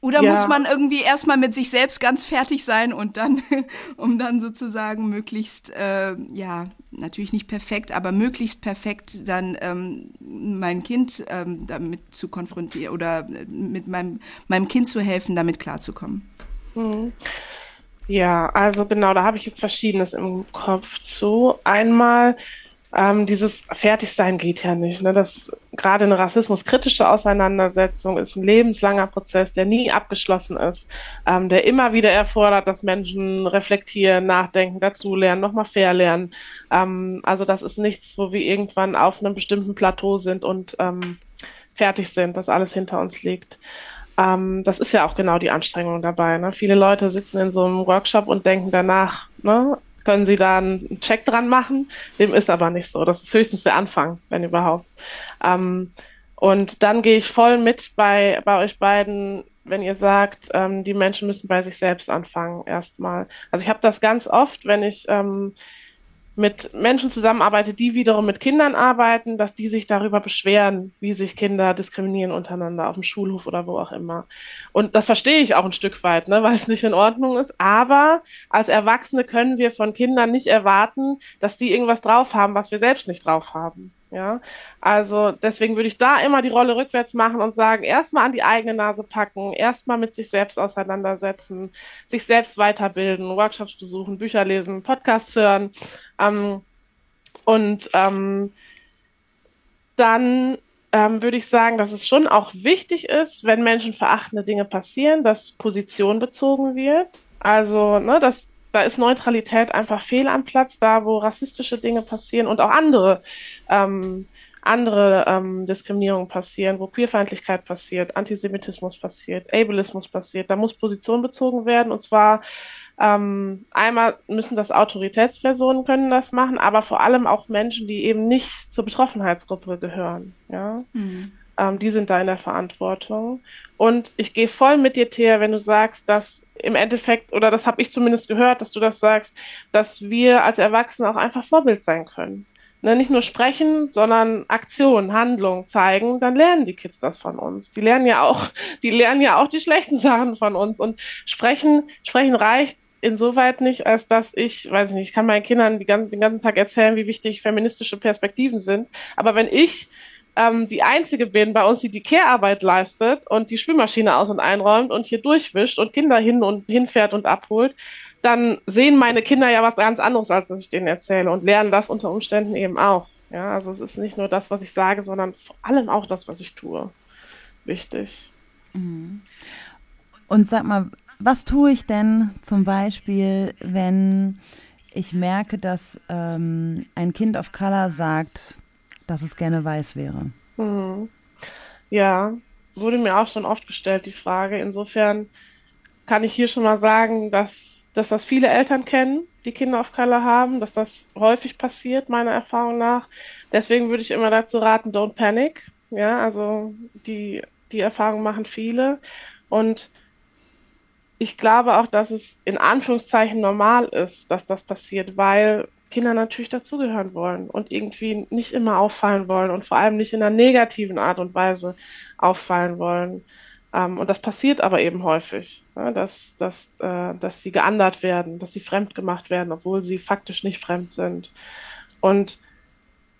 Oder ja. muss man irgendwie erstmal mit sich selbst ganz fertig sein und dann, um dann sozusagen möglichst, äh, ja, natürlich nicht perfekt, aber möglichst perfekt dann ähm, mein Kind ähm, damit zu konfrontieren oder mit meinem, meinem Kind zu helfen, damit klarzukommen. Mhm. Ja, also genau, da habe ich jetzt Verschiedenes im Kopf zu. Einmal ähm, dieses Fertigsein geht ja nicht. Ne? Das gerade eine rassismuskritische Auseinandersetzung ist ein lebenslanger Prozess, der nie abgeschlossen ist, ähm, der immer wieder erfordert, dass Menschen reflektieren, nachdenken, dazulernen, nochmal fair lernen. Ähm, also das ist nichts, wo wir irgendwann auf einem bestimmten Plateau sind und ähm, fertig sind, dass alles hinter uns liegt. Ähm, das ist ja auch genau die Anstrengung dabei. Ne? Viele Leute sitzen in so einem Workshop und denken danach, ne, können Sie da einen Check dran machen. Dem ist aber nicht so. Das ist höchstens der Anfang, wenn überhaupt. Ähm, und dann gehe ich voll mit bei, bei euch beiden, wenn ihr sagt, ähm, die Menschen müssen bei sich selbst anfangen erstmal. Also ich habe das ganz oft, wenn ich ähm, mit Menschen zusammenarbeite, die wiederum mit Kindern arbeiten, dass die sich darüber beschweren, wie sich Kinder diskriminieren untereinander auf dem Schulhof oder wo auch immer. Und das verstehe ich auch ein Stück weit, ne, weil es nicht in Ordnung ist. Aber als Erwachsene können wir von Kindern nicht erwarten, dass die irgendwas drauf haben, was wir selbst nicht drauf haben. Ja, also deswegen würde ich da immer die Rolle rückwärts machen und sagen, erstmal an die eigene Nase packen, erstmal mit sich selbst auseinandersetzen, sich selbst weiterbilden, Workshops besuchen, Bücher lesen, Podcasts hören. Ähm, und ähm, dann ähm, würde ich sagen, dass es schon auch wichtig ist, wenn menschenverachtende Dinge passieren, dass Position bezogen wird. Also, ne, dass da ist Neutralität einfach fehl am Platz, da wo rassistische Dinge passieren und auch andere, ähm, andere ähm, Diskriminierungen passieren, wo Queerfeindlichkeit passiert, Antisemitismus passiert, Ableismus passiert. Da muss Position bezogen werden und zwar ähm, einmal müssen das Autoritätspersonen können das machen, aber vor allem auch Menschen, die eben nicht zur Betroffenheitsgruppe gehören. Ja. Mhm. Ähm, die sind da in der Verantwortung. Und ich gehe voll mit dir, Thea, wenn du sagst, dass im Endeffekt, oder das habe ich zumindest gehört, dass du das sagst, dass wir als Erwachsene auch einfach Vorbild sein können. Ne, nicht nur sprechen, sondern Aktion, Handlung zeigen, dann lernen die Kids das von uns. Die lernen ja auch, die lernen ja auch die schlechten Sachen von uns. Und sprechen, sprechen reicht insoweit nicht, als dass ich, weiß ich nicht, ich kann meinen Kindern die, den ganzen Tag erzählen, wie wichtig feministische Perspektiven sind. Aber wenn ich ähm, die einzige bin bei uns, die die Care-Arbeit leistet und die Spülmaschine aus- und einräumt und hier durchwischt und Kinder hin und hinfährt und abholt, dann sehen meine Kinder ja was ganz anderes, als dass ich denen erzähle und lernen das unter Umständen eben auch. Ja, also es ist nicht nur das, was ich sage, sondern vor allem auch das, was ich tue. Wichtig. Mhm. Und sag mal, was tue ich denn zum Beispiel, wenn ich merke, dass ähm, ein Kind of Color sagt, dass es gerne weiß wäre. Mhm. Ja, wurde mir auch schon oft gestellt, die Frage. Insofern kann ich hier schon mal sagen, dass, dass das viele Eltern kennen, die Kinder auf Color haben, dass das häufig passiert, meiner Erfahrung nach. Deswegen würde ich immer dazu raten, don't panic. Ja, also die, die Erfahrung machen viele. Und ich glaube auch, dass es in Anführungszeichen normal ist, dass das passiert, weil Kinder natürlich dazugehören wollen und irgendwie nicht immer auffallen wollen und vor allem nicht in einer negativen Art und Weise auffallen wollen. Ähm, und das passiert aber eben häufig, ne, dass, dass, äh, dass sie geandert werden, dass sie fremd gemacht werden, obwohl sie faktisch nicht fremd sind. Und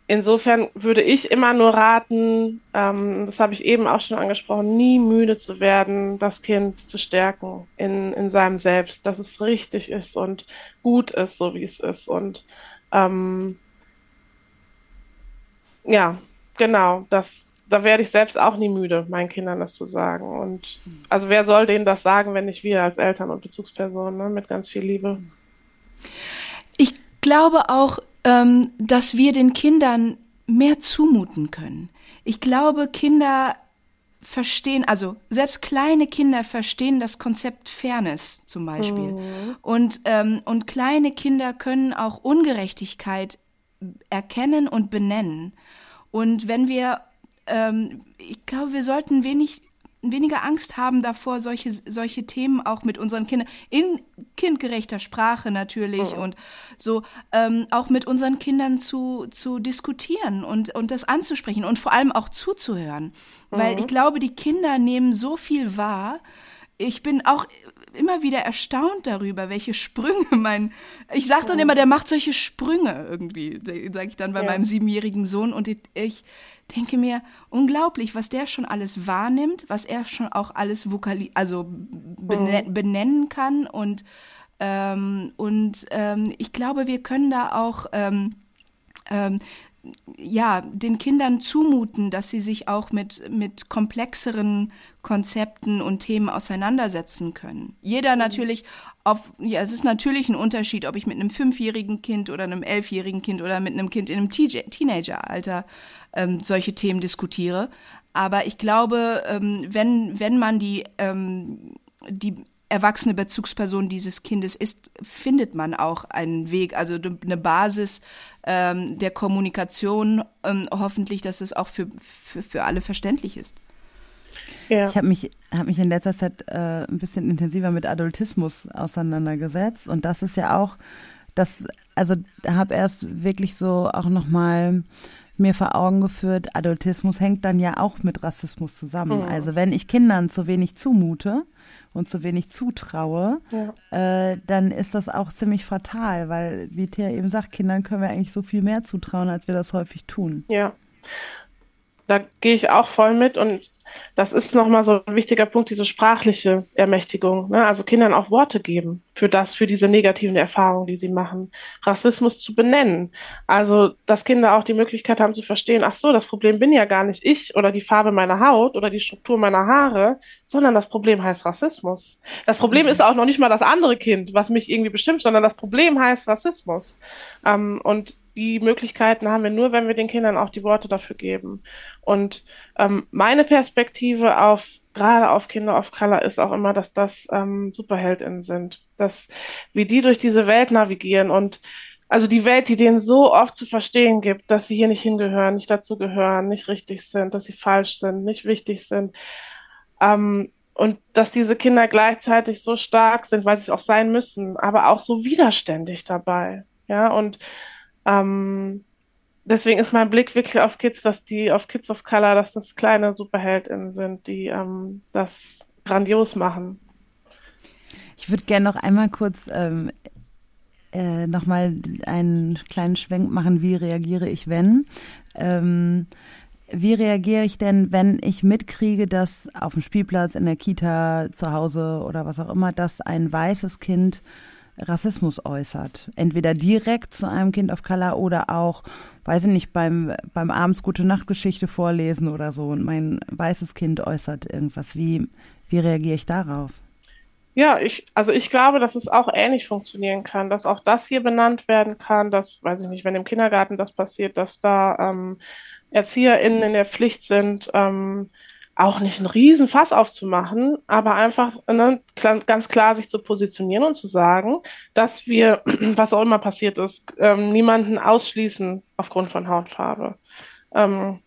insofern würde ich immer nur raten, ähm, das habe ich eben auch schon angesprochen, nie müde zu werden, das Kind zu stärken in, in seinem Selbst, dass es richtig ist und gut ist, so wie es ist. Und ähm, ja, genau, das, da werde ich selbst auch nie müde, meinen Kindern das zu sagen. Und also wer soll denen das sagen, wenn nicht wir als Eltern und Bezugspersonen, ne, mit ganz viel Liebe. Ich glaube auch, ähm, dass wir den Kindern mehr zumuten können. Ich glaube, Kinder verstehen, also selbst kleine Kinder verstehen das Konzept Fairness zum Beispiel. Mhm. Und, ähm, und kleine Kinder können auch Ungerechtigkeit erkennen und benennen. Und wenn wir, ähm, ich glaube, wir sollten wenig weniger Angst haben davor, solche, solche Themen auch mit unseren Kindern, in kindgerechter Sprache natürlich mhm. und so, ähm, auch mit unseren Kindern zu, zu diskutieren und, und das anzusprechen und vor allem auch zuzuhören. Mhm. Weil ich glaube, die Kinder nehmen so viel wahr. Ich bin auch immer wieder erstaunt darüber, welche Sprünge mein. Ich sage dann immer, der macht solche Sprünge irgendwie, sage ich dann bei ja. meinem siebenjährigen Sohn. Und ich, denke mir, unglaublich, was der schon alles wahrnimmt, was er schon auch alles vokali also bene mhm. benennen kann. Und, ähm, und ähm, ich glaube, wir können da auch. Ähm, ähm, ja, den Kindern zumuten, dass sie sich auch mit, mit komplexeren Konzepten und Themen auseinandersetzen können. Jeder mhm. natürlich auf, ja, es ist natürlich ein Unterschied, ob ich mit einem fünfjährigen Kind oder einem elfjährigen Kind oder mit einem Kind in einem Teenageralter ähm, solche Themen diskutiere. Aber ich glaube, ähm, wenn, wenn man die, ähm, die erwachsene Bezugsperson dieses Kindes ist, findet man auch einen Weg, also eine Basis ähm, der Kommunikation, ähm, hoffentlich, dass es auch für, für, für alle verständlich ist. Ja. Ich habe mich, hab mich in letzter Zeit äh, ein bisschen intensiver mit Adultismus auseinandergesetzt und das ist ja auch, das, also habe erst wirklich so auch nochmal mir vor Augen geführt, Adultismus hängt dann ja auch mit Rassismus zusammen. Mhm. Also wenn ich Kindern zu wenig zumute und zu wenig zutraue, ja. äh, dann ist das auch ziemlich fatal, weil, wie Thea eben sagt, Kindern können wir eigentlich so viel mehr zutrauen, als wir das häufig tun. Ja. Da gehe ich auch voll mit und das ist nochmal so ein wichtiger Punkt, diese sprachliche Ermächtigung. Ne? Also Kindern auch Worte geben für das, für diese negativen Erfahrungen, die sie machen. Rassismus zu benennen. Also, dass Kinder auch die Möglichkeit haben zu verstehen, ach so, das Problem bin ja gar nicht ich oder die Farbe meiner Haut oder die Struktur meiner Haare, sondern das Problem heißt Rassismus. Das Problem ist auch noch nicht mal das andere Kind, was mich irgendwie bestimmt, sondern das Problem heißt Rassismus. Ähm, und die Möglichkeiten haben wir nur, wenn wir den Kindern auch die Worte dafür geben. Und ähm, meine Perspektive auf gerade auf Kinder of Color ist auch immer, dass das ähm, Superheldinnen sind, dass wie die durch diese Welt navigieren und also die Welt, die denen so oft zu verstehen gibt, dass sie hier nicht hingehören, nicht dazu gehören, nicht richtig sind, dass sie falsch sind, nicht wichtig sind. Ähm, und dass diese Kinder gleichzeitig so stark sind, weil sie es auch sein müssen, aber auch so widerständig dabei. Ja, und ähm, deswegen ist mein Blick wirklich auf Kids, dass die, auf Kids of Color, dass das kleine SuperheldInnen sind, die ähm, das grandios machen. Ich würde gerne noch einmal kurz ähm, äh, nochmal einen kleinen Schwenk machen, wie reagiere ich, wenn. Ähm, wie reagiere ich denn, wenn ich mitkriege, dass auf dem Spielplatz, in der Kita, zu Hause oder was auch immer, dass ein weißes Kind Rassismus äußert. Entweder direkt zu einem Kind of Color oder auch, weiß ich nicht, beim, beim abends gute Nachtgeschichte vorlesen oder so und mein weißes Kind äußert irgendwas. Wie, wie reagiere ich darauf? Ja, ich, also ich glaube, dass es auch ähnlich funktionieren kann, dass auch das hier benannt werden kann, dass, weiß ich nicht, wenn im Kindergarten das passiert, dass da ähm, ErzieherInnen in der Pflicht sind, ähm, auch nicht einen riesen Fass aufzumachen, aber einfach ne, ganz klar sich zu positionieren und zu sagen, dass wir, was auch immer passiert ist, ähm, niemanden ausschließen aufgrund von Hautfarbe. Ähm,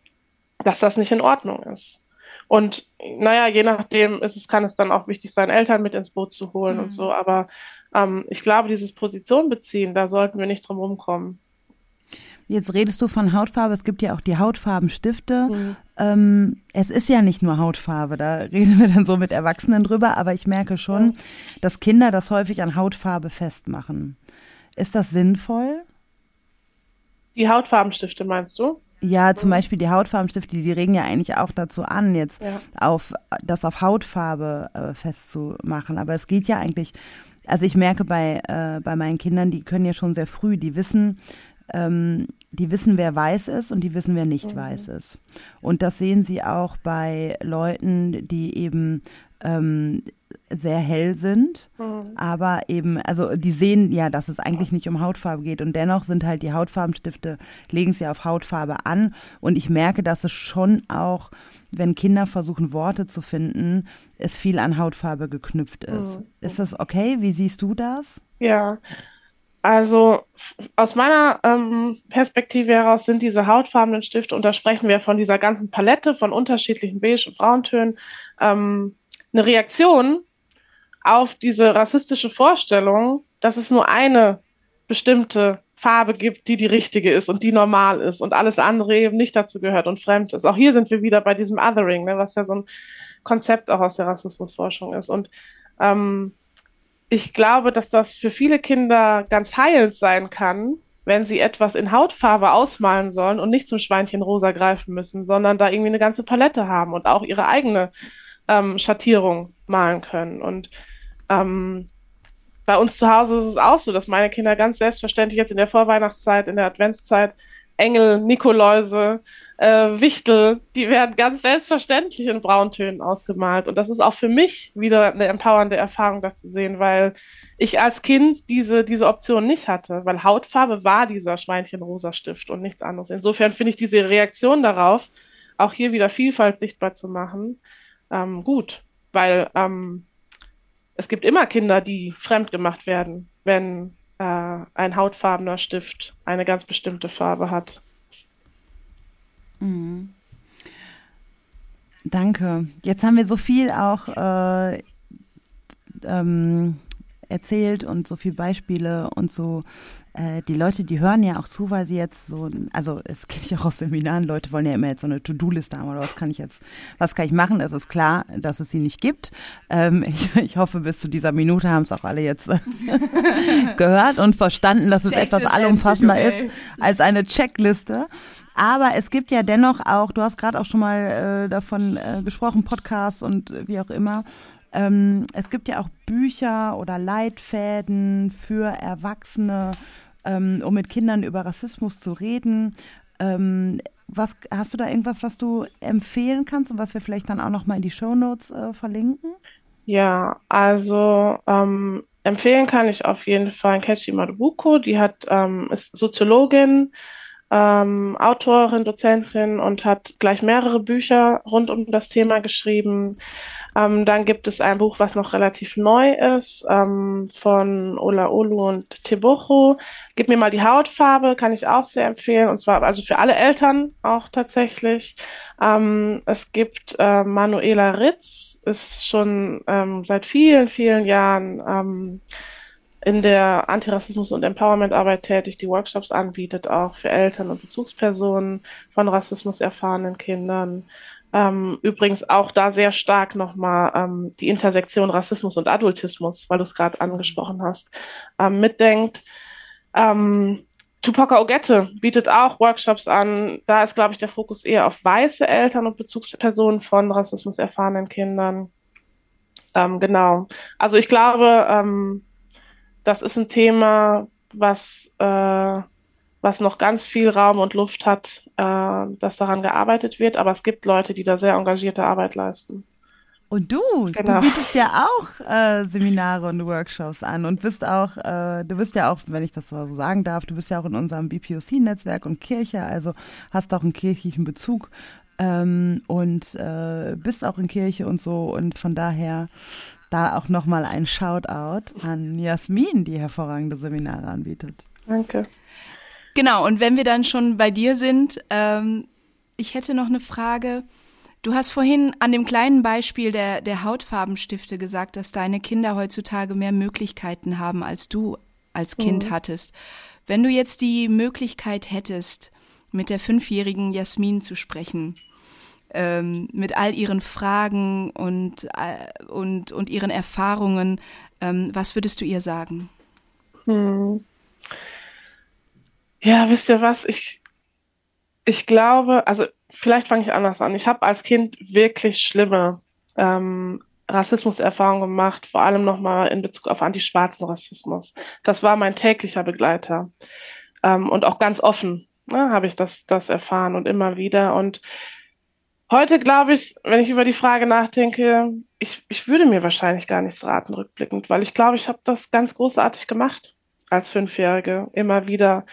dass das nicht in Ordnung ist. Und naja, je nachdem ist es, kann es dann auch wichtig sein, Eltern mit ins Boot zu holen mhm. und so. Aber ähm, ich glaube, dieses Position beziehen, da sollten wir nicht drum rumkommen. Jetzt redest du von Hautfarbe. Es gibt ja auch die Hautfarbenstifte. Mhm. Ähm, es ist ja nicht nur Hautfarbe. Da reden wir dann so mit Erwachsenen drüber. Aber ich merke schon, ja. dass Kinder das häufig an Hautfarbe festmachen. Ist das sinnvoll? Die Hautfarbenstifte meinst du? Ja, zum Beispiel die Hautfarbenstifte, die regen ja eigentlich auch dazu an, jetzt ja. auf das auf Hautfarbe äh, festzumachen. Aber es geht ja eigentlich, also ich merke bei, äh, bei meinen Kindern, die können ja schon sehr früh, die wissen, ähm, die wissen, wer weiß ist und die wissen, wer nicht mhm. weiß ist. Und das sehen sie auch bei Leuten, die eben ähm, sehr hell sind, mhm. aber eben, also die sehen ja, dass es eigentlich nicht um Hautfarbe geht und dennoch sind halt die Hautfarbenstifte, legen sie auf Hautfarbe an und ich merke, dass es schon auch, wenn Kinder versuchen, Worte zu finden, es viel an Hautfarbe geknüpft ist. Mhm. Ist das okay? Wie siehst du das? Ja, also aus meiner ähm, Perspektive heraus sind diese hautfarbenen Stifte, und da sprechen wir von dieser ganzen Palette von unterschiedlichen Beige- und Brauntönen, ähm, eine Reaktion auf diese rassistische Vorstellung, dass es nur eine bestimmte Farbe gibt, die die richtige ist und die normal ist und alles andere eben nicht dazu gehört und fremd ist. Auch hier sind wir wieder bei diesem Othering, ne, was ja so ein Konzept auch aus der Rassismusforschung ist. Und ähm, ich glaube, dass das für viele Kinder ganz heilend sein kann, wenn sie etwas in Hautfarbe ausmalen sollen und nicht zum Schweinchen rosa greifen müssen, sondern da irgendwie eine ganze Palette haben und auch ihre eigene ähm, Schattierung malen können. Und ähm, bei uns zu Hause ist es auch so, dass meine Kinder ganz selbstverständlich jetzt in der Vorweihnachtszeit, in der Adventszeit Engel, Nikoläuse, äh, Wichtel, die werden ganz selbstverständlich in Brauntönen ausgemalt. Und das ist auch für mich wieder eine empowernde Erfahrung, das zu sehen, weil ich als Kind diese, diese Option nicht hatte, weil Hautfarbe war dieser Schweinchenrosa Stift und nichts anderes. Insofern finde ich diese Reaktion darauf, auch hier wieder Vielfalt sichtbar zu machen, ähm, gut, weil ähm, es gibt immer Kinder, die fremd gemacht werden, wenn äh, ein hautfarbener Stift eine ganz bestimmte Farbe hat. Mhm. Danke. Jetzt haben wir so viel auch äh, ähm, erzählt und so viele Beispiele und so. Äh, die Leute, die hören ja auch zu, weil sie jetzt so, also es kenne ich auch aus Seminaren, Leute wollen ja immer jetzt so eine To-Do-Liste haben oder was kann ich jetzt, was kann ich machen? Es ist klar, dass es sie nicht gibt. Ähm, ich, ich, hoffe, bis zu dieser Minute haben es auch alle jetzt gehört und verstanden, dass es Check etwas allumfassender ist als eine Checkliste. Aber es gibt ja dennoch auch, du hast gerade auch schon mal äh, davon äh, gesprochen, Podcasts und wie auch immer. Ähm, es gibt ja auch Bücher oder Leitfäden für Erwachsene, ähm, um mit Kindern über Rassismus zu reden. Ähm, was, hast du da irgendwas, was du empfehlen kannst und was wir vielleicht dann auch nochmal in die Shownotes äh, verlinken? Ja, also ähm, empfehlen kann ich auf jeden Fall Kechi Madubuko, die hat, ähm, ist Soziologin, ähm, Autorin, Dozentin und hat gleich mehrere Bücher rund um das Thema geschrieben. Ähm, dann gibt es ein Buch, was noch relativ neu ist, ähm, von Ola Olu und Tebocho. Gib mir mal die Hautfarbe, kann ich auch sehr empfehlen. Und zwar also für alle Eltern auch tatsächlich. Ähm, es gibt äh, Manuela Ritz, ist schon ähm, seit vielen, vielen Jahren ähm, in der Antirassismus- und Empowerment-Arbeit tätig, die Workshops anbietet, auch für Eltern und Bezugspersonen von Rassismus erfahrenen Kindern. Ähm, übrigens auch da sehr stark nochmal ähm, die Intersektion Rassismus und Adultismus, weil du es gerade angesprochen hast, ähm, mitdenkt. Ähm, Tupac Ogette bietet auch Workshops an. Da ist, glaube ich, der Fokus eher auf weiße Eltern und Bezugspersonen von Rassismus erfahrenen Kindern. Ähm, genau. Also ich glaube, ähm, das ist ein Thema, was, äh, was noch ganz viel Raum und Luft hat, äh, dass daran gearbeitet wird. Aber es gibt Leute, die da sehr engagierte Arbeit leisten. Und du, genau. du bietest ja auch äh, Seminare und Workshops an und bist auch, äh, du bist ja auch, wenn ich das so sagen darf, du bist ja auch in unserem BPOC-Netzwerk und Kirche, also hast auch einen kirchlichen Bezug ähm, und äh, bist auch in Kirche und so und von daher da auch nochmal ein Shoutout an Jasmin, die hervorragende Seminare anbietet. Danke. Genau, und wenn wir dann schon bei dir sind, ähm, ich hätte noch eine Frage. Du hast vorhin an dem kleinen Beispiel der, der Hautfarbenstifte gesagt, dass deine Kinder heutzutage mehr Möglichkeiten haben, als du als Kind mhm. hattest. Wenn du jetzt die Möglichkeit hättest, mit der fünfjährigen Jasmin zu sprechen, ähm, mit all ihren Fragen und, äh, und, und ihren Erfahrungen. Ähm, was würdest du ihr sagen? Hm. Ja, wisst ihr was? Ich, ich glaube, also vielleicht fange ich anders an. Ich habe als Kind wirklich schlimme ähm, Rassismuserfahrungen gemacht, vor allem nochmal in Bezug auf antischwarzen Rassismus. Das war mein täglicher Begleiter. Ähm, und auch ganz offen ne, habe ich das, das erfahren und immer wieder. Und Heute glaube ich, wenn ich über die Frage nachdenke, ich, ich würde mir wahrscheinlich gar nichts raten rückblickend, weil ich glaube, ich habe das ganz großartig gemacht als Fünfjährige, immer wieder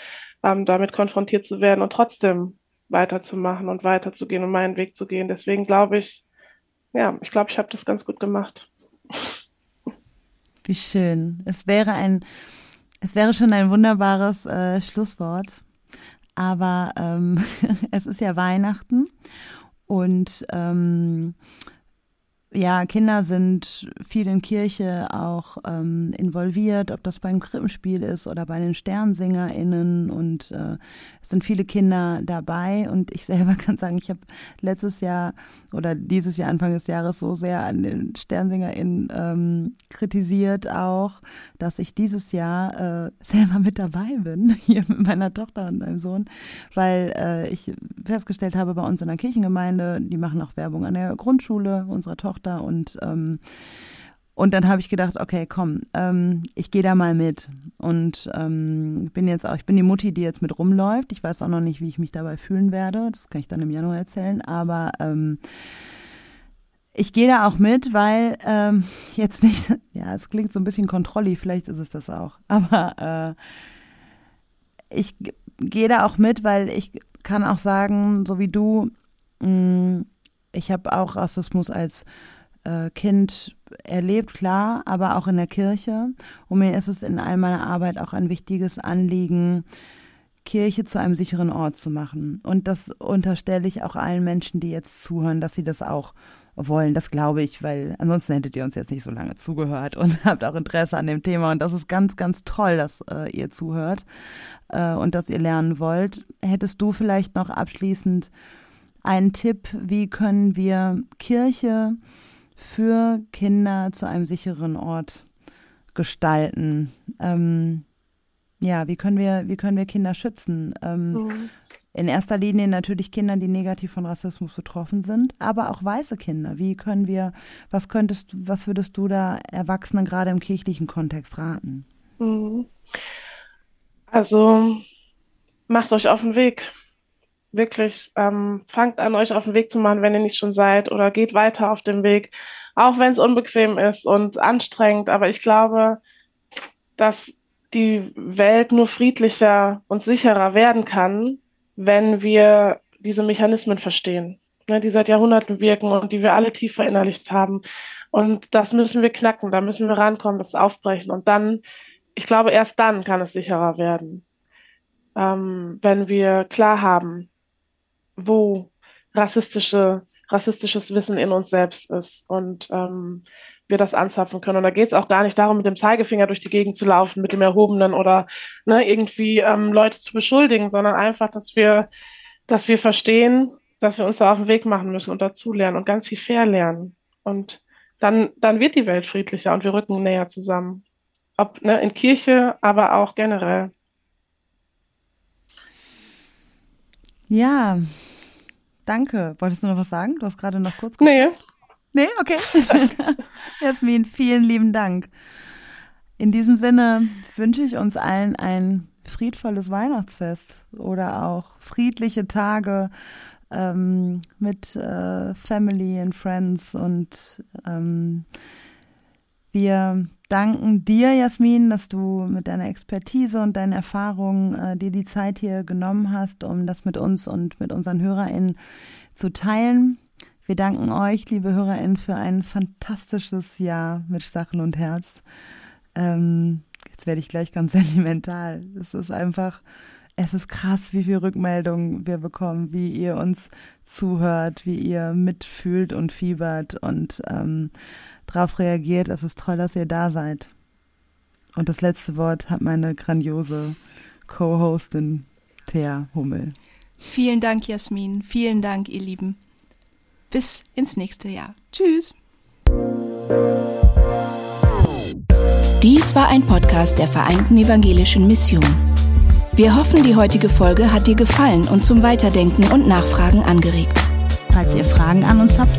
ähm, damit konfrontiert zu werden und trotzdem weiterzumachen und weiterzugehen und meinen Weg zu gehen. Deswegen glaube ich, ja, ich glaube, ich habe das ganz gut gemacht. Wie schön. Es wäre ein, es wäre schon ein wunderbares äh, Schlusswort. Aber ähm, es ist ja Weihnachten und ähm, ja, Kinder sind viel in Kirche auch ähm, involviert, ob das beim Krippenspiel ist oder bei den SternsingerInnen und äh, es sind viele Kinder dabei. Und ich selber kann sagen, ich habe letztes Jahr oder dieses Jahr Anfang des Jahres so sehr an den SternsingerInnen ähm, kritisiert auch, dass ich dieses Jahr äh, selber mit dabei bin, hier mit meiner Tochter und meinem Sohn, weil äh, ich festgestellt habe, bei uns in der Kirchengemeinde, die machen auch Werbung an der Grundschule unserer Tochter und ähm, und dann habe ich gedacht, okay, komm, ähm, ich gehe da mal mit. Und ähm, bin jetzt auch, ich bin die Mutti, die jetzt mit rumläuft. Ich weiß auch noch nicht, wie ich mich dabei fühlen werde. Das kann ich dann im Januar erzählen. Aber ähm, ich gehe da auch mit, weil ähm, jetzt nicht, ja, es klingt so ein bisschen kontrolli, vielleicht ist es das auch. Aber äh, ich gehe da auch mit, weil ich kann auch sagen, so wie du, mh, mm, ich habe auch Rassismus als äh, Kind erlebt, klar, aber auch in der Kirche. Und mir ist es in all meiner Arbeit auch ein wichtiges Anliegen, Kirche zu einem sicheren Ort zu machen. Und das unterstelle ich auch allen Menschen, die jetzt zuhören, dass sie das auch wollen. Das glaube ich, weil ansonsten hättet ihr uns jetzt nicht so lange zugehört und habt auch Interesse an dem Thema. Und das ist ganz, ganz toll, dass äh, ihr zuhört äh, und dass ihr lernen wollt. Hättest du vielleicht noch abschließend einen Tipp, wie können wir Kirche für Kinder zu einem sicheren Ort gestalten? Ähm, ja, wie können wir, wie können wir Kinder schützen? Ähm, mhm. In erster Linie natürlich Kinder, die negativ von Rassismus betroffen sind, aber auch weiße Kinder. Wie können wir, was könntest, was würdest du da Erwachsenen gerade im kirchlichen Kontext raten? Mhm. Also macht euch auf den Weg wirklich ähm, fangt an, euch auf den Weg zu machen, wenn ihr nicht schon seid, oder geht weiter auf dem Weg, auch wenn es unbequem ist und anstrengend. Aber ich glaube, dass die Welt nur friedlicher und sicherer werden kann, wenn wir diese Mechanismen verstehen, ne, die seit Jahrhunderten wirken und die wir alle tief verinnerlicht haben. Und das müssen wir knacken, da müssen wir rankommen, das aufbrechen. Und dann, ich glaube, erst dann kann es sicherer werden. Ähm, wenn wir klar haben, wo rassistische, rassistisches Wissen in uns selbst ist und ähm, wir das anzapfen können. Und da geht es auch gar nicht darum, mit dem Zeigefinger durch die Gegend zu laufen, mit dem erhobenen oder ne, irgendwie ähm, Leute zu beschuldigen, sondern einfach, dass wir, dass wir verstehen, dass wir uns da auf den Weg machen müssen und dazulernen und ganz viel fair lernen. Und dann, dann wird die Welt friedlicher und wir rücken näher zusammen. Ob ne, in Kirche, aber auch generell. Ja, danke. Wolltest du noch was sagen? Du hast gerade noch kurz. Nee. Nee, okay. Jasmin, vielen lieben Dank. In diesem Sinne wünsche ich uns allen ein friedvolles Weihnachtsfest oder auch friedliche Tage ähm, mit äh, Family and Friends und ähm, wir danken dir, Jasmin, dass du mit deiner Expertise und deinen Erfahrungen äh, dir die Zeit hier genommen hast, um das mit uns und mit unseren HörerInnen zu teilen. Wir danken euch, liebe HörerInnen, für ein fantastisches Jahr mit Stachel und Herz. Ähm, jetzt werde ich gleich ganz sentimental. Es ist einfach, es ist krass, wie viel Rückmeldungen wir bekommen, wie ihr uns zuhört, wie ihr mitfühlt und fiebert und ähm, darauf reagiert. Es ist toll, dass ihr da seid. Und das letzte Wort hat meine grandiose Co-Hostin Thea Hummel. Vielen Dank, Jasmin. Vielen Dank, ihr Lieben. Bis ins nächste Jahr. Tschüss. Dies war ein Podcast der Vereinten Evangelischen Mission. Wir hoffen, die heutige Folge hat dir gefallen und zum Weiterdenken und Nachfragen angeregt. Falls ihr Fragen an uns habt,